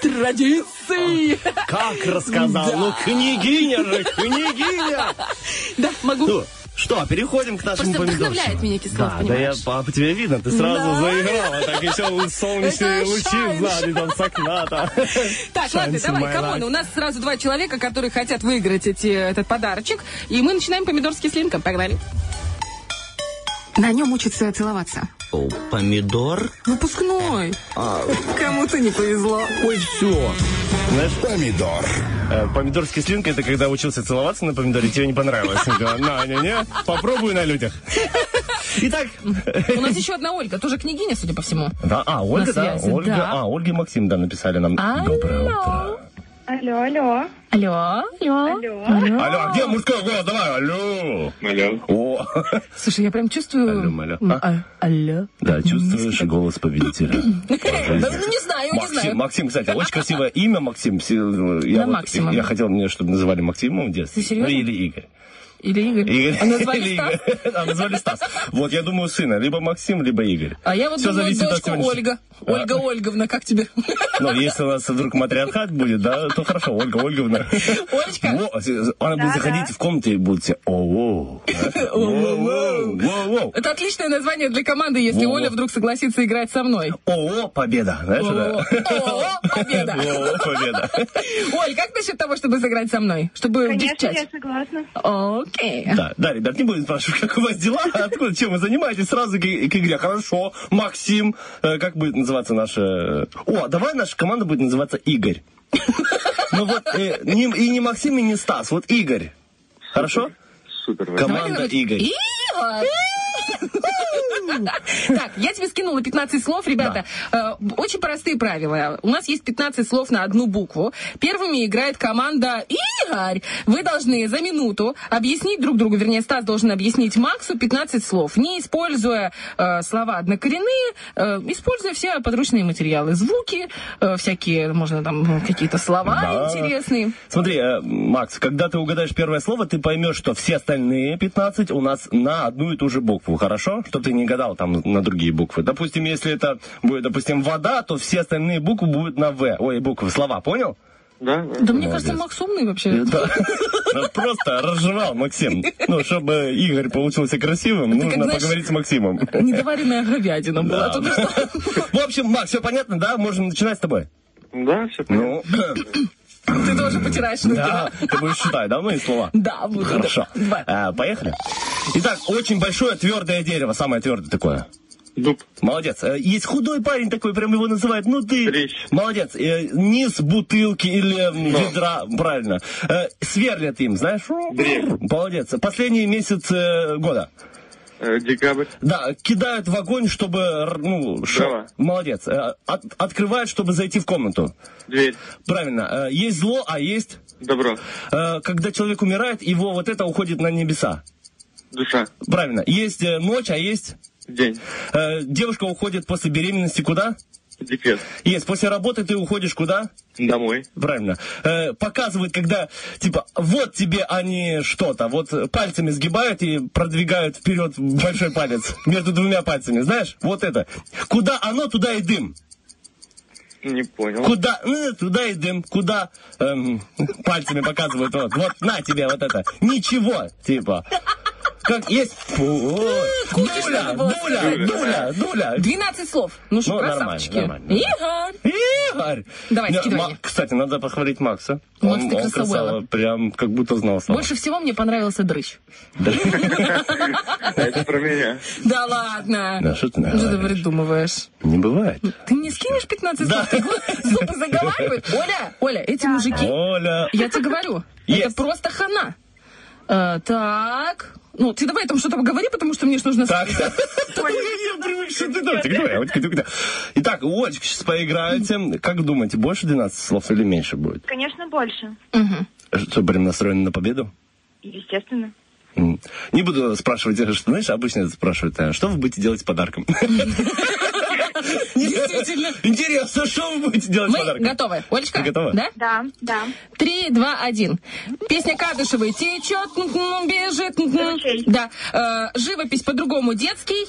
традиций. Как рассказал? Да. Ну, княгиня же, княгиня! <laughs> Да, могу. Ну, что, переходим к нашему Просто помидорчику. вдохновляет меня Кислов, Да, да я понимаешь? по, тебе видно, ты сразу Да. заиграла, так еще солнечные лучи сзади, там с окна там. Так, ладно, давай, come on, у нас сразу два человека, которые хотят выиграть эти, этот подарочек. И мы начинаем помидорский с линком. Погнали. На нем учатся целоваться. О, помидор? Выпускной. Кому-то не повезло. Ой, все. Знаешь, Помидор. э, помидорский слинка, это когда учился целоваться на помидоре, тебе не понравилось. На, не, не, попробуй на людях. Итак, У нас еще одна Ольга, тоже княгиня, судя по всему. да, а, Ольга, да, Ольга, а, Ольга и Максим, да, написали нам. Доброе утро. Алло, алло. Алло, алло. Алло. Алло, а где мужской голос? Давай, алло. Алло. О, Слушай, я прям чувствую... Алло, алло. А? а- Алло. да, чувствуешь голос победителя. Да, <laughs> ну, не знаю, не Максим, знаю. Максим, кстати, очень красивое имя Максим. Си- Я, На Максима. я хотел мне, чтобы называли Максимом в детстве. Ты серьезно? Ну, или Игорь. Или Игорь. Игорь. А назвали Или Стас? Игорь. <laughs> А, назвали Стас. Вот, я думаю, сына. Либо Максим, либо Игорь. А я вот Всё думаю, зависит от дочку сегодняшнего- Ольга. А. Ольга Ольговна, как тебе? Ну, если у нас вдруг матриархат будет, да, то хорошо, Ольга Ольговна. Олечка. Во, Она будет заходить в комнату и будет все о о <laughs> Это отличное название для команды, если. Оля вдруг согласится играть со мной. О, победа, знаешь, О, победа. О, победа. <laughs> Оль, как насчет того, чтобы сыграть со мной? Чтобы Конечно, я согласна. Окей. Да, да, ребят, не будем спрашивать, как у вас дела, откуда, чем вы занимаетесь, сразу к, к игре. Хорошо, Максим, э, как будет называться наша... О, давай наша команда будет называться Игорь. Ну вот, э, не- и не Максим, и не Стас, вот Игорь. Хорошо? Супер. Команда Игорь. Игорь! Так, я тебе скинула 15 слов, ребята. Э, Очень простые правила. У нас есть 15 слов на одну букву. Первыми играет команда Игорь. Вы должны за минуту объяснить друг другу, вернее, Стас должен объяснить Максу 15 слов, не используя э, слова однокоренные, э, используя все подручные материалы, звуки, э, всякие, можно там ну, какие-то слова Да. интересные. Смотри, э, Макс, когда ты угадаешь первое слово, ты поймешь, что все остальные 15 у нас на одну и ту же букву, хорошо? Чтобы ты не гадал там на другие буквы. Допустим, если это будет, допустим, вода, то все остальные буквы будут на В. Ой, буквы, слова, понял? Да, Да мне кажется, Макс умный вообще. Да. Просто разжевал Максим. Ну, чтобы Игорь получился красивым, нужно как, знаешь, поговорить с Максимом. Недоваренная говядина была. Да. В общем, Макс, все понятно, да? Можем начинать с тобой? Да, все Ну, Ты тоже потираешь руки. да, ты будешь считать, да, мои слова? <laughs> Да, буду. Хорошо. А, поехали. Итак, очень большое твердое дерево, самое твердое такое. Дуб. Молодец. Э, Есть худой парень такой, прям его называют, ну ты... Дрищ. Молодец. Э, Низ бутылки или м, ведра, правильно. Э, Сверлят им, знаешь? Дрель. Молодец. Последний месяц года. Э, Декабрь. Да, кидают в огонь, чтобы... Ну, шо- Дрова. Молодец. Э, от- открывают, чтобы зайти в комнату. Дверь. Правильно. Э, Есть зло, а есть... Добро. Когда человек умирает, его вот это уходит на небеса. Душа. Правильно. Есть ночь, а есть... День. Девушка уходит после беременности куда? Декрет. Есть. После работы ты уходишь куда? Домой. Правильно. Э, показывают, когда, типа, вот тебе они что-то, вот пальцами сгибают и продвигают вперед большой палец между двумя пальцами, знаешь? Вот это. Куда оно, туда и дым. Не понял. Куда, ну, туда и дым. Куда эм, пальцами показывают, вот, вот, на тебе вот это. Ничего, типа. Как есть... Дуля, дуля, дуля, дуля. 12 слов. Ну что, Ну, нормально, красавчики. нормально. Игорь. Игорь! Давай, Не, скидывай. Кстати, надо похвалить Макса. Макс, он, ты он красава, прям как будто знал слова. Больше всего мне понравился дрыщ. Это про меня. Да ладно. Да, что ты Что ты придумываешь? Не бывает. Ты мне скинешь 15 слов? Зубы заговаривают? Оля, Оля, эти мужики... Оля. Я тебе говорю, это просто хана. Э, так... Ну, ты давай там что-то поговори, потому что мне ж нужно... Так. <laughs> Я привык, <laughs> что ты там. Итак, Олечка, сейчас поиграете. Как думаете, больше 12 слов или меньше будет? Конечно, больше. Что, прям настроены на победу? Естественно. Не буду спрашивать, <laughs> что, знаешь, обычно это спрашивают, э, что вы будете делать с подарком? <laughs> Действительно. Интересно, что вы будете делать Мы подарком? готовы. Олечка? Ты готова? Да? Да, да. Три, два, один. Песня Кадышевой течет, бежит. Да. Э, Живопись по-другому детский.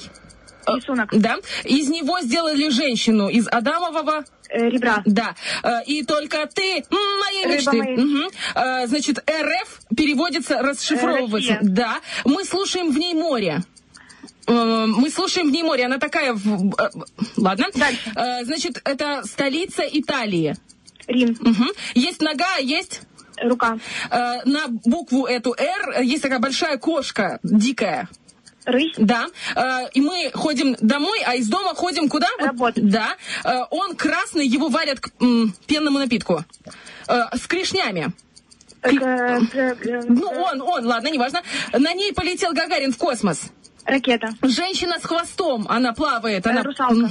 Э, Рисунок. Да. Из него сделали женщину из Адамового. Э, ребра. Да. И только ты моей Рыба мечты. моей. Э, Значит, РФ переводится, расшифровывается. Россия. Да. Мы слушаем в ней море. Э, Мы слушаем в ней море. Она такая... э, Ладно. Э, Значит, это столица Италии. Рим. Мгм. Есть нога, есть... Рука. Э, на букву эту «Р» есть такая большая кошка, дикая. Рысь. Да. И мы ходим домой, а из дома ходим куда? Работать. Да. Он красный, его варят к пенному напитку. С клешнями. Ну, он, он, ладно, неважно. На ней полетел Гагарин в космос. Ракета. Женщина с хвостом, она плавает, она... Русалка.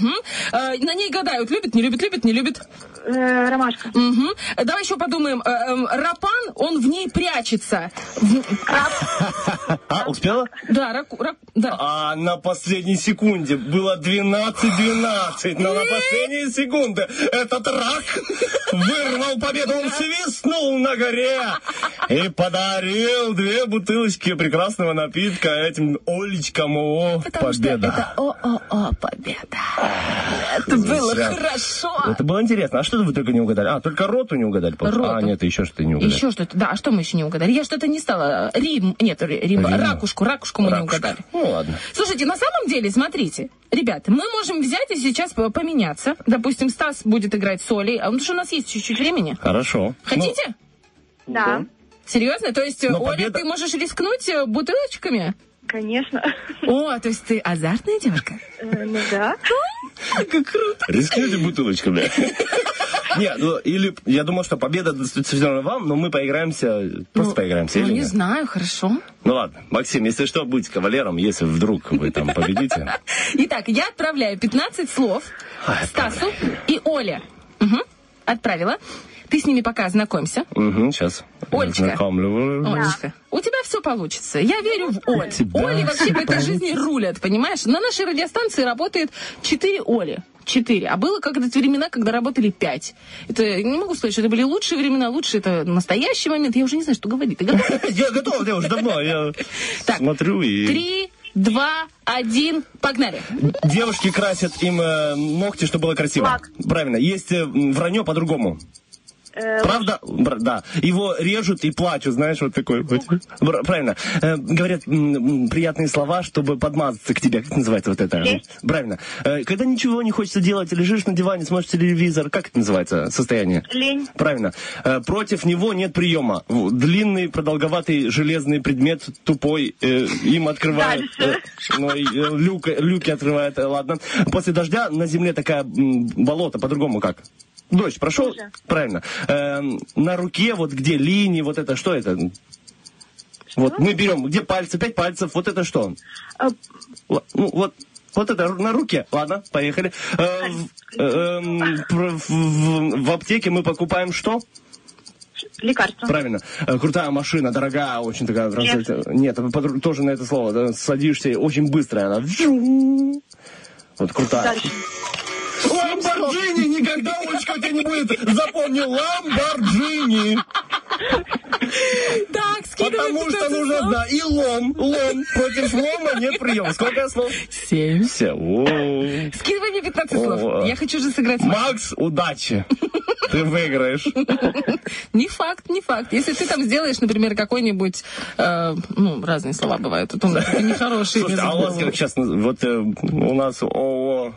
Э, на ней гадают, любит, не любит, любит, не любит. Э, ромашка. Мгм. Давай еще подумаем. Э, эм, Рапан, он в ней прячется. <laughs> А, успела? Да, раку, рак- да. А на последней секунде было 12-12, но на последние секунды этот рак вырвал победу, он свистнул на горе и подарил две бутылочки прекрасного напитка этим Олечкам. О, победа. О-о-о, победа. Это было хорошо. Это было интересно. А что вы только не угадали? А, только роту не угадали? А, Роту. нет, еще что-то не угадали. Еще что-то. Да, а что мы еще не угадали? Я что-то не стала. Рим. Нет, Ри- Рим. Рим. Ракушку. Ракушку мы не Ракушка. угадали. Ну, ладно. Слушайте, на самом деле, смотрите, ребята, мы можем взять и сейчас по- поменяться. Допустим, Стас будет играть с Олей, а потому что у нас есть чуть-чуть времени. Хорошо. Хотите? Да. Серьезно? То есть, Но Оля, победа- ты можешь рискнуть э, бутылочками? Конечно. <laughs> О, то есть ты азартная девушка? Э, ну да. Как круто. Рискните бутылочками. <laughs> Нет, ну, или я думал, что победа равно вам, но мы поиграемся, просто поиграемся, Ну, не нет? знаю, хорошо. Ну ладно, Максим, если что, будьте кавалером, если вдруг вы там победите. <laughs> Итак, я отправляю 15 слов Стасу и Оле. Отправила. Ты с ними пока ознакомься. Угу, сейчас. Олечка. Знакомлю. Олечка, у тебя все получится. Я верю в Оль. тебя Оли вообще в этой жизни рулят, понимаешь? На нашей радиостанции работает 4 Оли. Четыре. А было когда-то времена, когда работали пять. Это не могу сказать, что это были лучшие времена. Лучше это настоящий момент. Я уже не знаю, что говорить. Ты готов? <laughs> Я готов, я уже давно, я <laughs> смотрю и... Три, два, один, погнали. Девушки красят им э, ногти, чтобы было красиво. Правильно. Есть э, вранье по-другому. Правда? Бр- Да. Его режут и плачут, знаешь, вот такой. вот. Правильно. Э, говорят приятные слова, чтобы подмазаться к тебе. Как это называется вот это? Лесть. Правильно. Э, когда ничего не хочется делать, лежишь на диване, смотришь телевизор. Как это называется состояние? Лень. Правильно. Э, Против него нет приема. Длинный, продолговатый железный предмет, тупой, э, им открывают... э, ну, э, люк- люки открывают, э, ладно. После дождя на земле такая болото, по-другому как? Дождь прошел? Правильно. Эм, на руке, вот где линии, вот это, что это? Вот мы берем, где пальцы, пять пальцев, вот это что? Л- Ну, вот, вот это на руке. Ладно, поехали. Э, в, э, эм, в- в- в аптеке мы покупаем что? Лекарство. Правильно. Э, Крутая машина, дорогая, очень такая. Нет. Нет, под- тоже на это слово. да, Садишься, очень быстрая она. Вот крутая. Дальше. Ламборджини никогда, Олечка, у тебя не будет. Запомни, Ламборджини. Так, скидывай Потому что 15 нужно, слов. да, и лом, лом. Против лома нет приема. Сколько слов? Семь. Все. О. Скидывай мне 15 О. слов. Я хочу же сыграть. Макс, удачи. Ты выиграешь. <laughs> Не факт, не факт. Если ты там сделаешь, например, какой-нибудь, э, ну, разные слова бывают, то это <laughs> нехорошие. Слушайте, а у вас как сейчас, вот э, у нас ООО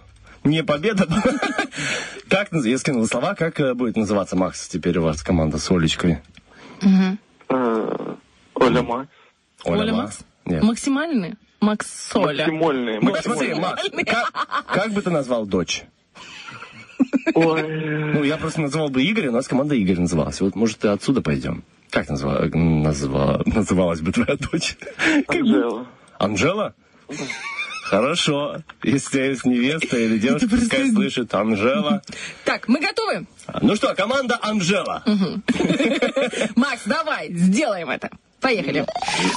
не победа. <laughs> Как, я скинул слова, как э, будет называться Макс теперь у вас команда с Олечкой? Э, Оля Макс. Оля Макс? Нет. Максимальный? Макс Соля. Максимальный. Смотри, Макс, как, как бы ты назвал дочь? Ой. Ну, я просто назвал бы Игорь, у нас команда Игорь называлась. Вот, может, и отсюда пойдем. Как назва... назва... <laughs> называлась бы твоя дочь? Анжела. Анжела? Хорошо. Если есть невеста или девушка, пускай слышит Анжела. Так, мы готовы? Ну что, команда Анжела. <laughs> Макс, давай, сделаем это. Поехали.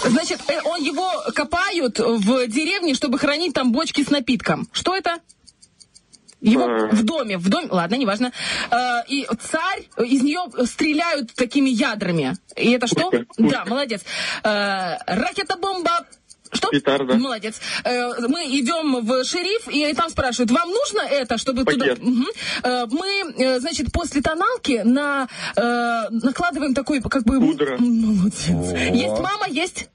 Значит, э, он его копают в деревне, чтобы хранить там бочки с напитком. Что это? Его в доме, в доме, ладно, неважно. Э, и царь, из нее стреляют такими ядрами. И это что? Пушка, Да, молодец. Э, ракета-бомба. Что? Петарда. Молодец. Э, мы идем в шериф, и там спрашивают, вам нужно это, чтобы Пакет. туда... Мгм. Э, мы, э, значит, после тоналки на, накладываем такой, как бы... Пудра. Молодец. О. Есть мама, есть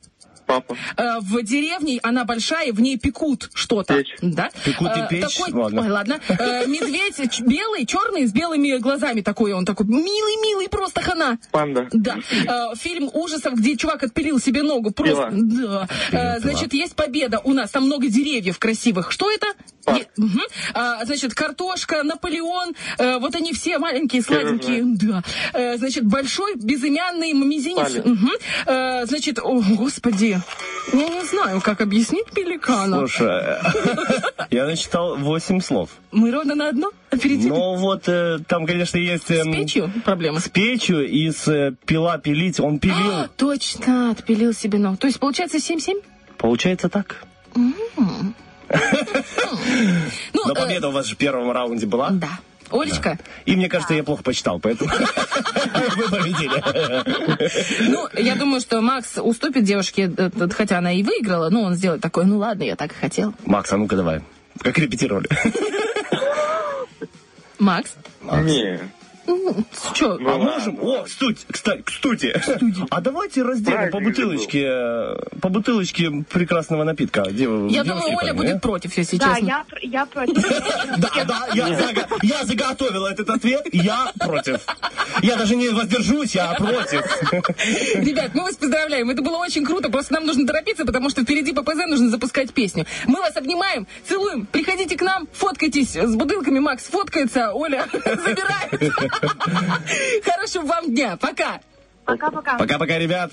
Папа. Э, в деревне она большая, в ней пекут что-то. Да? Пекут и Э, печь? Такой, Ладно. Ой, ладно. Э, медведь белый, черный, с белыми глазами такой. Он такой милый-милый, просто хана. Панда. Да. Э, фильм ужасов, где чувак отпилил себе ногу. Просто. Да. Э, значит, есть победа у нас. Там много деревьев красивых. Что это? Е- мгм. А, значит, картошка, Наполеон, э, вот они все маленькие, сладенькие. Да. Э, значит, большой безымянный мизинец. Мгм. Э, значит, о, господи, я не знаю, как объяснить пеликана. Слушай, я насчитал 8 слов. Мы ровно на одно опередили. Но вот э, там, конечно, есть... С эм, печью проблемы. С печью и с э, пила пилить. Он пилил. А, точно, отпилил себе ногу. То есть, получается, 7-7? Получается так. Ну, Но э, победа у вас же в первом раунде была. да. Олечка, И мне кажется, я плохо почитал, поэтому <laughs> вы победили. ну, я думаю, что Макс уступит девушке, э, хотя она и выиграла, но он сделает такое, ну ладно, я так и хотел. Макс, а ну-ка давай. Как репетировали? Макс, Не. Что? А можем? О, кстати, кстати, кстати. А давайте разделим по бутылочке, э, по бутылочке прекрасного напитка. Дев- Я думаю, Оля парни, будет против, если Да, честно. я, пр- я против. <laughs> Да, да, я, зага- я заготовила этот ответ, я против. Я даже не воздержусь, я против. <laughs> Ребят, мы вас поздравляем. Это было очень круто. Просто нам нужно торопиться, потому что впереди ППЗ нужно запускать песню. Мы вас обнимаем, целуем. Приходите к нам, фоткайтесь с бутылками. Макс фоткается, Оля <laughs> забирает. Хорошего вам дня. Пока. Пока-пока. Пока-пока, ребят.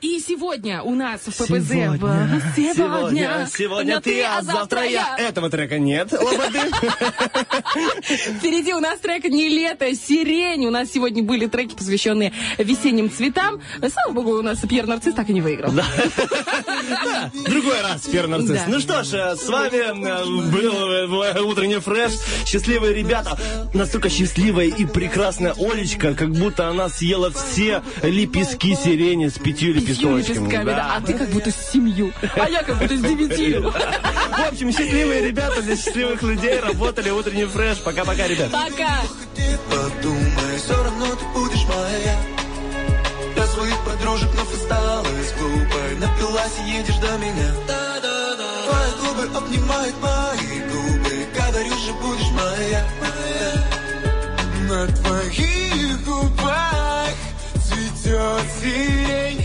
И сегодня у нас в ППЗ... Сегодня, в- Сегодня, сегодня ты, а завтра я. Этого трека нет, лободы. <laughs> Впереди у нас трек «Не лето», «Сирень». У нас сегодня были треки, посвященные весенним цветам. Слава богу, у нас Пьер Нарцисс так и не выиграл. Да, Другой раз, Пьер Нарцисс. Ну что ж, э, с вами э, был э, утренний фреш. Счастливые ребята. Настолько счастливая и прекрасная Олечка, как будто она съела все лепестки сирени с пятью лепесточками. лепестками, да. А ты как будто с семью. А я как будто с девятью. В общем, счастливые ребята для счастливых людей работали утренний фреш. Пока-пока, ребят. Пока. Подумай, все равно ты будешь моя До своих подружек вновь осталась глупой Напилась и едешь до меня Твои губы обнимают мои губы Говорю же, будешь моя На твоих цветет сирень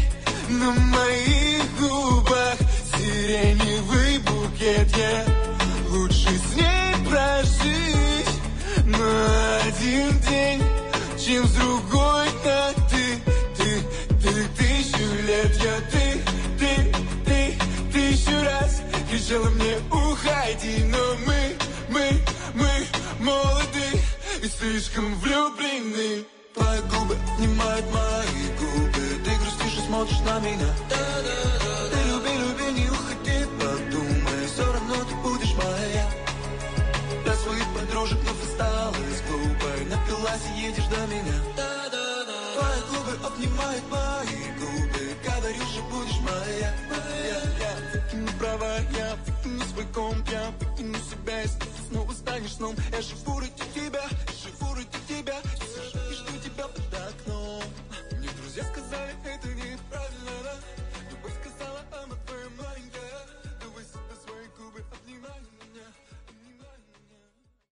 На моих губах сиреневый букет Я лучше с ней прожить. На один день, чем с другой на ты, ты, ты, тысячу лет. Я ты, ты, ты, тысячу раз кричала мне уходи, но мы, мы, мы молоды и слишком влюблены. Твои губы обнимают мои губы, смотришь на меня. Ты люби, люби, не уходи, подумай, все равно ты будешь моя. Для своих подружек вновь осталась глупой. Напилась и едешь до меня. Твои губы обнимают мои губы. Говорю же, будешь моя. Я, я выкину права, я выкину свой комп. Я выкину себя, если ты снова станешь сном. Я живу ради тебя, живу ради